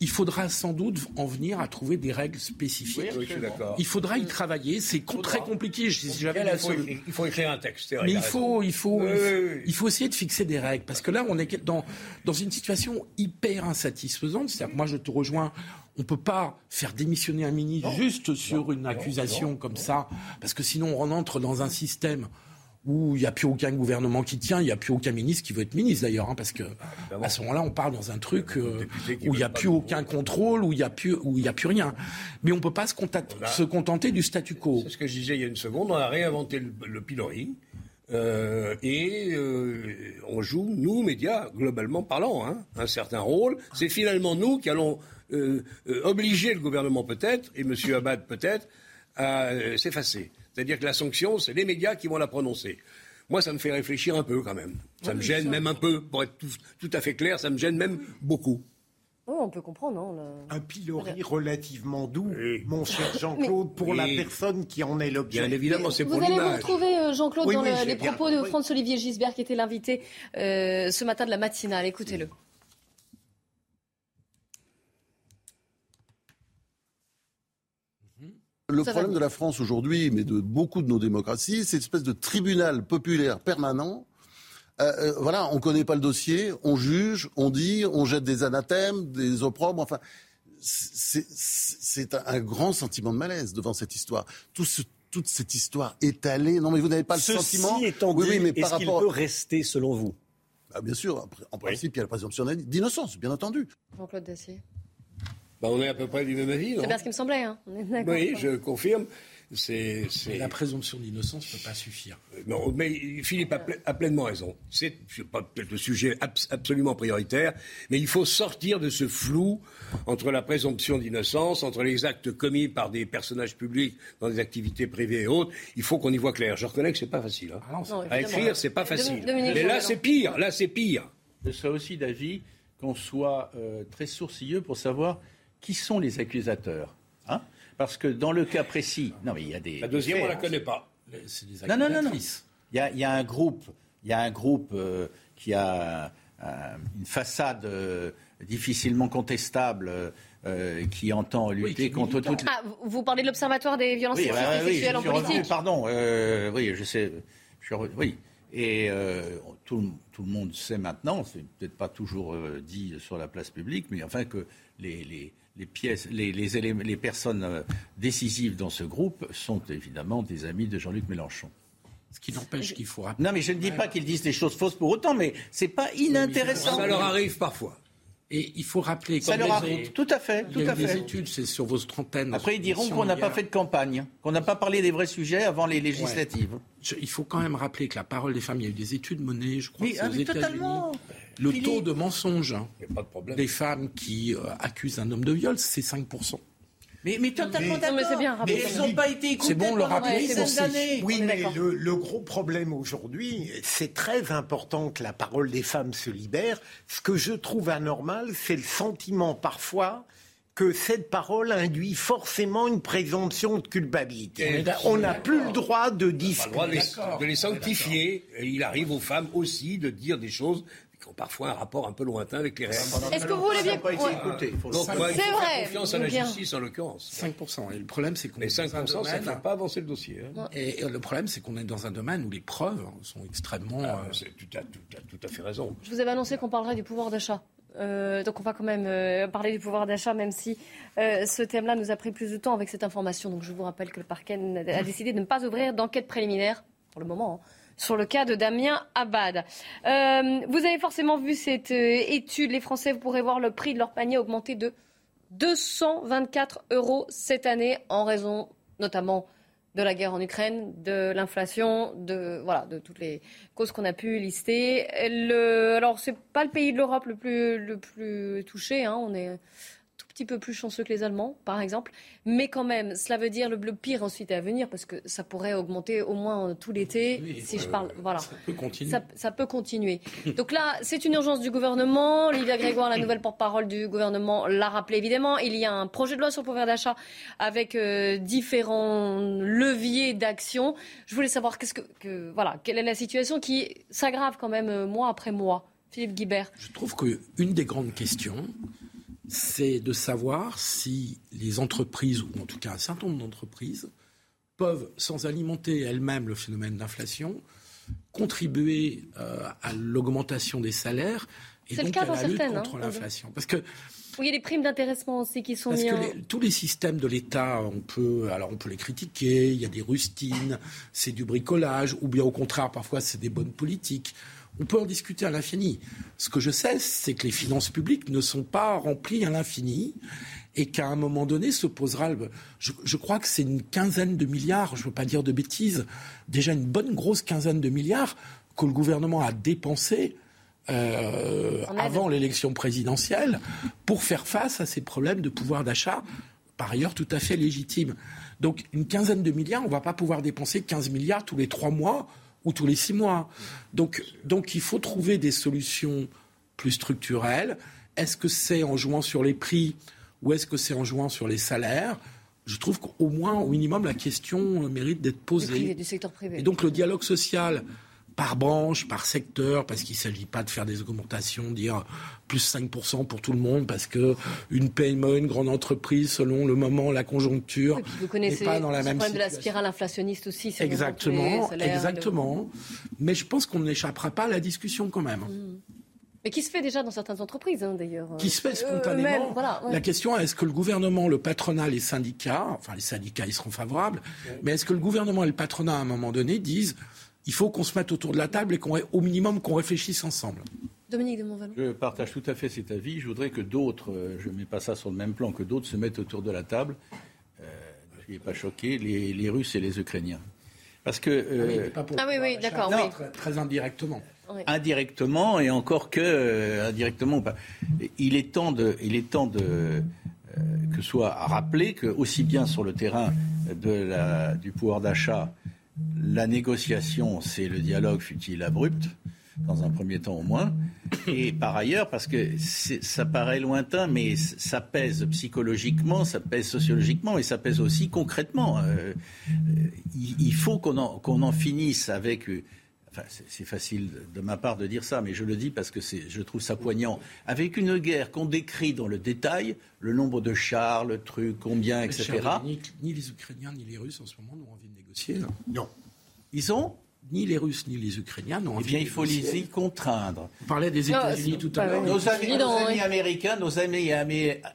il faudra sans doute en venir à trouver des règles spécifiques. Oui, je suis il faudra y travailler. C'est très compliqué. Si il, faut, il, faut, écrire un texte. Mais il faut, il, faut, il faut essayer de fixer des règles. Parce que là, on est dans, dans une situation hyper insatisfaisante. C'est-à-dire que moi, je te rejoins. On ne peut pas faire démissionner un ministre juste sur une accusation comme ça. Parce que sinon, on entre dans un système où il n'y a plus aucun gouvernement qui tient, il n'y a plus aucun ministre qui veut être ministre d'ailleurs, hein, parce que à ce moment-là, on parle dans un truc euh, où il n'y a plus aucun contrôle, où il n'y a plus, où il y a plus rien. Mais on ne peut pas se, se, contenter du statu quo. C'est ce que je disais il y a une seconde. On a réinventé le, pilori. Euh, et euh, on joue, nous, médias, globalement parlant, hein, un certain rôle. C'est finalement nous qui allons obliger le gouvernement peut-être, et M. Abad peut-être, à s'effacer. C'est-à-dire que la sanction, c'est les médias qui vont la prononcer. Moi, ça me fait réfléchir un peu quand même. Ça me gêne même un peu, pour être tout, à fait clair, ça me gêne même beaucoup. Oh, on peut comprendre, non Un pilori relativement doux, mon cher (laughs) Jean-Claude, pour la personne qui en est l'objet. Bien évidemment, c'est pour Vous allez vous retrouver, euh, Jean-Claude, dans les propos de Franz-Olivier Gisbert, qui était l'invité euh, ce matin de la matinale. Écoutez-le. Le problème de la France aujourd'hui, mais de beaucoup de nos démocraties, c'est une espèce de tribunal populaire permanent. Euh, euh, voilà, on ne connaît pas le dossier, on juge, on dit, on jette des anathèmes, des opprobres, enfin, c'est un grand sentiment de malaise devant cette histoire. toute cette histoire étalée. Non, mais vous n'avez pas le sentiment. Étant dit, oui, mais est-ce qu'il peut rester selon vous? Bah, Bien sûr, en principe, il y a la présomption d'innocence, bien entendu. Jean-Claude Dacier. Bah, on est à peu près du même avis, C'est bien ce qui me semblait. Hein. oui, je confirme. C'est, La présomption d'innocence ne peut pas suffire. Euh, non, mais Philippe a, pleinement raison. C'est pas peut-être le sujet absolument prioritaire, mais il faut sortir de ce flou entre la présomption d'innocence, entre les actes commis par des personnages publics dans des activités privées et autres. Il faut qu'on y voit clair. Je reconnais que c'est pas facile. Hein. Ah non, à écrire, c'est pas facile. mais là, c'est pire. Là, c'est pire. Je serais aussi d'avis qu'on soit euh, très sourcilleux pour savoir qui sont les accusateurs Parce que dans le cas précis, non mais il y a des. La deuxième, on ne la connaît pas. C'est des non, non, non, non. Il y a, il y a un groupe, il y a un groupe euh, qui a euh, une façade euh, difficilement contestable. qui entend lutter contre toutes les... Ah, vous parlez de l'Observatoire des violences sexuelles en politique Pardon, oui, je sais. Je, oui. Et tout, tout, le monde sait maintenant, c'est peut-être pas toujours dit sur la place publique, mais enfin que les, les les pièces, les, les, personnes euh, décisives dans ce groupe sont évidemment des amis de Jean-Luc Mélenchon. Ce qui n'empêche qu'il faut rappeler. Non, mais je ne dis pas qu'ils disent des choses fausses pour autant, mais c'est pas inintéressant. Ça leur arrive parfois. Et il faut rappeler. Ça leur arrive. Tout à fait. Tout il y a, des études, c'est sur vos trentaines. Après, ils diront qu'on n'a pas fait de campagne, qu'on n'a pas parlé des vrais sujets avant les législatives. il faut quand même rappeler que la parole des femmes, il y a eu des études menées, je crois, aux Totalement. Le taux de mensonge hein, des femmes qui euh, accusent un homme de viol, c'est 5%. Mais, mais totalement d'accord. Mais, bien, mais elles n'ont pas été écoutées C'est bon, le rappeler Oui, mais le, le, gros problème aujourd'hui, c'est très important que la parole des femmes se libère. Ce que je trouve anormal, c'est le sentiment parfois que cette parole induit forcément une présomption de culpabilité. On n'a plus le droit de discuter. De, les sanctifier. il arrive aux femmes aussi de dire des choses parfois un rapport un peu lointain avec les réalités. Est-ce que vous voulez bien Donc, moi, il faut faire confiance à la justice en l'occurrence. 5%. Et le problème, c'est qu'on est 5%, ça ne fait pas avancer le dossier. Hein. Et le problème, c'est qu'on est dans un domaine où les preuves sont extrêmement. Ah, euh, tu as tout à fait raison. Je vous avais annoncé qu'on parlerait du pouvoir d'achat. Euh, donc on va quand même euh, parler du pouvoir d'achat, même si ce thème-là nous a pris plus de temps avec cette information. Donc je vous rappelle que le parquet a décidé de ne pas ouvrir d'enquête préliminaire pour le moment. Hein sur le cas de Damien Abad. Euh, vous avez forcément vu cette euh, étude. Les Français pourraient voir le prix de leur panier augmenter de 224 euros cette année en raison notamment de la guerre en Ukraine, de l'inflation, de voilà, de toutes les causes qu'on a pu lister. Le, alors c'est pas le pays de l'Europe le plus le plus touché. Hein, on est petit peu plus chanceux que les Allemands, par exemple. Mais quand même, cela veut dire le, bleu pire ensuite à venir, parce que ça pourrait augmenter au moins tout l'été, si je parle. Voilà. Ça peut continuer. Ça, peut continuer. Donc là, c'est une urgence du gouvernement. Olivia Grégoire, la nouvelle porte-parole du gouvernement, l'a rappelé évidemment. Il y a un projet de loi sur le pouvoir d'achat avec euh, différents leviers d'action. Je voulais savoir qu'est-ce que, voilà, quelle est la situation qui s'aggrave quand même euh, mois après mois. Philippe Guibert. Je trouve qu'une des grandes questions, c'est de savoir si les entreprises, ou en tout cas un certain nombre d'entreprises, peuvent, sans alimenter elles-mêmes le phénomène d'inflation, contribuer euh, à l'augmentation des salaires C'est le cas dans certaines. contre hein, l'inflation. Parce que oui, il y a les primes d'intéressement aussi qui sont Parce mis que tous les systèmes de l'État, on peut, alors on peut les critiquer. Il y a des rustines, c'est du bricolage, ou bien au contraire, parfois c'est des bonnes politiques. On peut en discuter à l'infini. Ce que je sais, c'est que les finances publiques ne sont pas remplies à l'infini et qu'à un moment donné se posera. Le... Je, je, crois que c'est une quinzaine de milliards, je ne veux pas dire de bêtises, déjà une bonne grosse quinzaine de milliards que le gouvernement a dépensé euh, avant l'élection présidentielle pour faire face à ces problèmes de pouvoir d'achat, par ailleurs tout à fait légitimes. Donc une quinzaine de milliards, on ne va pas pouvoir dépenser 15 milliards tous les trois mois ou tous les six mois. Donc, donc il faut trouver des solutions plus structurelles. Est-ce que c'est en jouant sur les prix ou est-ce que c'est en jouant sur les salaires? Je trouve qu'au moins, au minimum, la question mérite d'être posée. Du, secteur privé. Et donc le dialogue social par branche, par secteur, parce qu'il ne s'agit pas de faire des augmentations, dire plus 5% pour tout le monde, parce que une PME, une grande entreprise, selon le moment, la conjoncture, vous connaissez pas dans la même problème de la spirale inflationniste aussi. Exactement, exactement. Mais je pense qu'on n'échappera pas à la discussion quand même. Mmh. Mais qui se fait déjà dans certaines entreprises, hein, d'ailleurs. Qui se fait euh, spontanément. La question est est-ce que le gouvernement, le patronat, les syndicats, enfin les syndicats, ils seront favorables, mais est-ce que le gouvernement et le patronat, à un moment donné, disent il faut qu'on se mette autour de la table et qu'au minimum qu'on réflishisse ensemble. Dominique de Montvalon. Je partage tout à fait cet avis. Je voudrais que d'autres, euh, je ne mets pas ça sur le même plan, que d'autres se mettent autour de la table. Euh, je ne suis pas choqué, les, Russes et les Ukrainiens. Parce que. Euh, ah, oui, oui, d'accord. Très, indirectement. Indirectement, et encore que euh, indirectement. Il est temps de. Il est temps de que soit rappelé que, aussi bien sur le terrain de la, du pouvoir d'achat la négociation, c'est le dialogue, fut-il abrupt, dans un premier temps au moins. Et par ailleurs, parce que ça paraît lointain, mais ça pèse psychologiquement, ça pèse sociologiquement et ça pèse aussi concrètement. Euh, il faut qu'on en, finisse avec. Enfin, c'est facile de ma part de dire ça, mais je le dis parce que je trouve ça poignant. Avec une guerre qu'on décrit dans le détail, le nombre de chars, le truc, combien, etc. ni les Ukrainiens ni les Russes en ce moment n'ont envie de non. Ils ont ni les Russes ni les Ukrainiens n'ont Eh bien, il faut les y contraindre. On parlait des États-Unis tout à l'heure. Nos, amis, américains, nos amis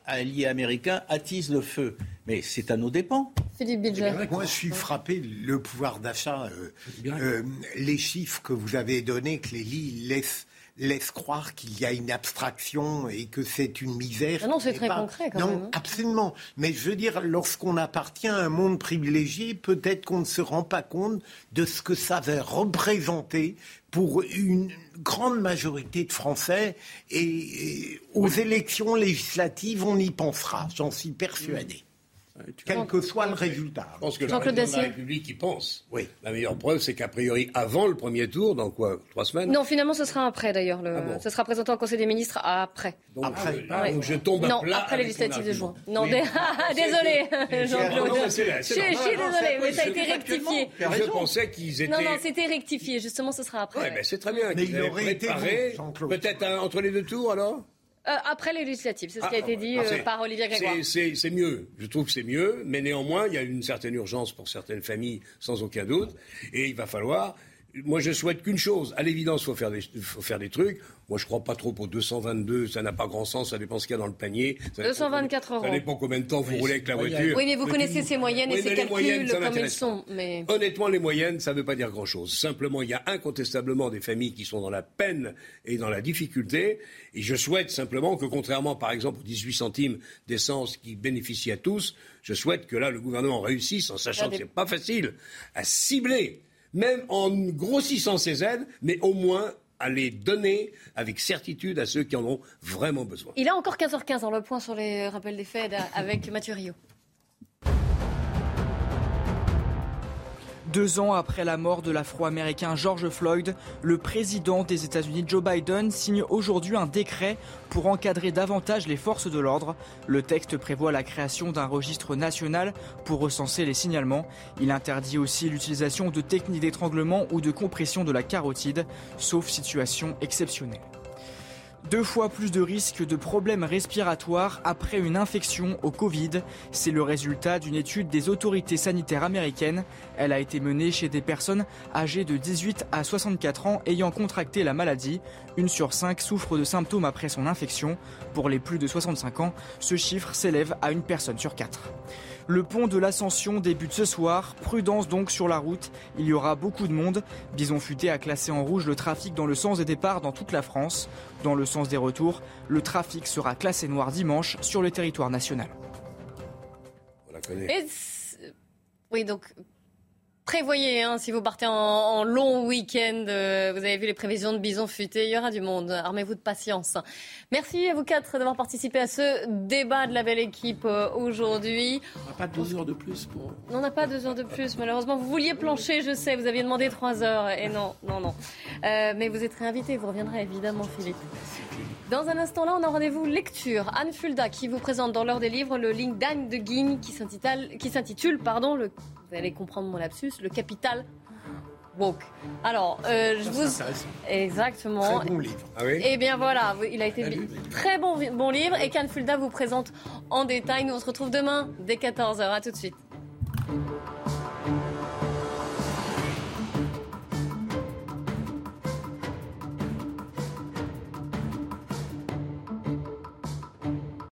alliés américains attisent le feu. Mais c'est à nos dépens. Philippe Bilger. Moi, je suis frappé, le pouvoir d'achat, euh, euh, les chiffres que vous avez donnés, que les lits laissent laisse croire qu'il y a une abstraction et que c'est une misère. Ah non, c'est très concret quand même. Non, absolument. Mais je veux dire, lorsqu'on appartient à un monde privilégié, peut-être qu'on ne se rend pas compte de ce que ça va représenter pour une grande majorité de Français. Et, aux élections législatives, on y pensera, j'en suis persuadé quel que soit le résultat. Je pense que le président de la République y pense. Oui. La meilleure preuve, c'est qu'a priori, avant le premier tour, dans quoi Trois semaines? Non, finalement, ce sera après d'ailleurs. Le... Ah sera présenté au Conseil des ministres après. Donc, après. donc je tombe non, à plat. après les législatives de juin. Non, désolé, Jean-Claude. Je suis désolé, mais ça a été rectifié. Je pensais qu'ils étaient. Non, non, c'était rectifié. Justement, ce sera après. Oui, mais c'est très bien. Mais il aurait été Peut-être entre les deux tours alors? Euh, après les législatives, c'est ce qui a ah, été dit ah, euh, par Olivier Grégoire. C'est mieux, je trouve que c'est mieux, mais néanmoins, il y a une certaine urgence pour certaines familles, sans aucun doute, et il va falloir moi, je souhaite qu'une chose. À l'évidence, il faut, faire des, faut faire des trucs. Moi, je ne crois pas trop pour 222. Ça n'a pas grand sens. Ça dépend ce qu'il y a dans le panier. 224 euros. Ça dépend combien de temps vous roulez avec la voiture. Oui, mais vous connaissez ces moyennes et ces calculs comme ils sont. Mais... Honnêtement, les moyennes, ça ne veut pas dire grand-chose. Simplement, il y a incontestablement des familles qui sont dans la peine et dans la difficulté. Et je souhaite simplement que, contrairement, par exemple, aux 18 centimes d'essence qui bénéficient à tous, je souhaite que là, le gouvernement réussisse, en sachant que ce n'est pas facile, à cibler même en grossissant ces aides, mais au moins à les donner avec certitude à ceux qui en ont vraiment besoin. Il a encore 15h15 dans le point sur les rappels des faits avec Mathieu Rio. Deux ans après la mort de l'Afro-Américain George Floyd, le président des États-Unis Joe Biden signe aujourd'hui un décret pour encadrer davantage les forces de l'ordre. Le texte prévoit la création d'un registre national pour recenser les signalements. Il interdit aussi l'utilisation de techniques d'étranglement ou de compression de la carotide, sauf situation exceptionnelle. Deux fois plus de risques de problèmes respiratoires après une infection au Covid. C'est le résultat d'une étude des autorités sanitaires américaines. Elle a été menée chez des personnes âgées de 18 à 64 ans ayant contracté la maladie. Une sur cinq souffre de symptômes après son infection. Pour les plus de 65 ans, ce chiffre s'élève à une personne sur quatre. Le pont de l'Ascension débute ce soir. Prudence donc sur la route. Il y aura beaucoup de monde. Bison Futé a classé en rouge le trafic dans le sens des départs dans toute la France. Dans le sens des retours, le trafic sera classé noir dimanche sur le territoire national. On la connaît. oui, donc prévoyez, hein, si vous partez en, long week-end, euh, vous avez vu les prévisions de Bison Futé, il y aura du monde. Armez-vous de patience. Merci à vous quatre d'avoir participé à ce débat de la belle équipe euh, aujourd'hui. On n'a pas deux heures de plus pour. On n'a pas deux heures de plus, malheureusement. Vous vouliez plancher, je sais, vous aviez demandé trois heures. Et non, non, non. Euh, mais vous êtes réinvité, vous reviendrez évidemment, Philippe. Dans un instant là, on a rendez-vous lecture. Anne Fulda qui vous présente dans l'heure des livres le link d'Anne de Guigne qui s'intitule, pardon, le, vous allez comprendre mon lapsus, le capital woke. Alors, euh, je vous exactement. Très bon livre. Ah oui Eh bien voilà, il a été très bon bon livre et Anne Fulda vous présente en détail. Nous on se retrouve demain dès 14h. À tout de suite.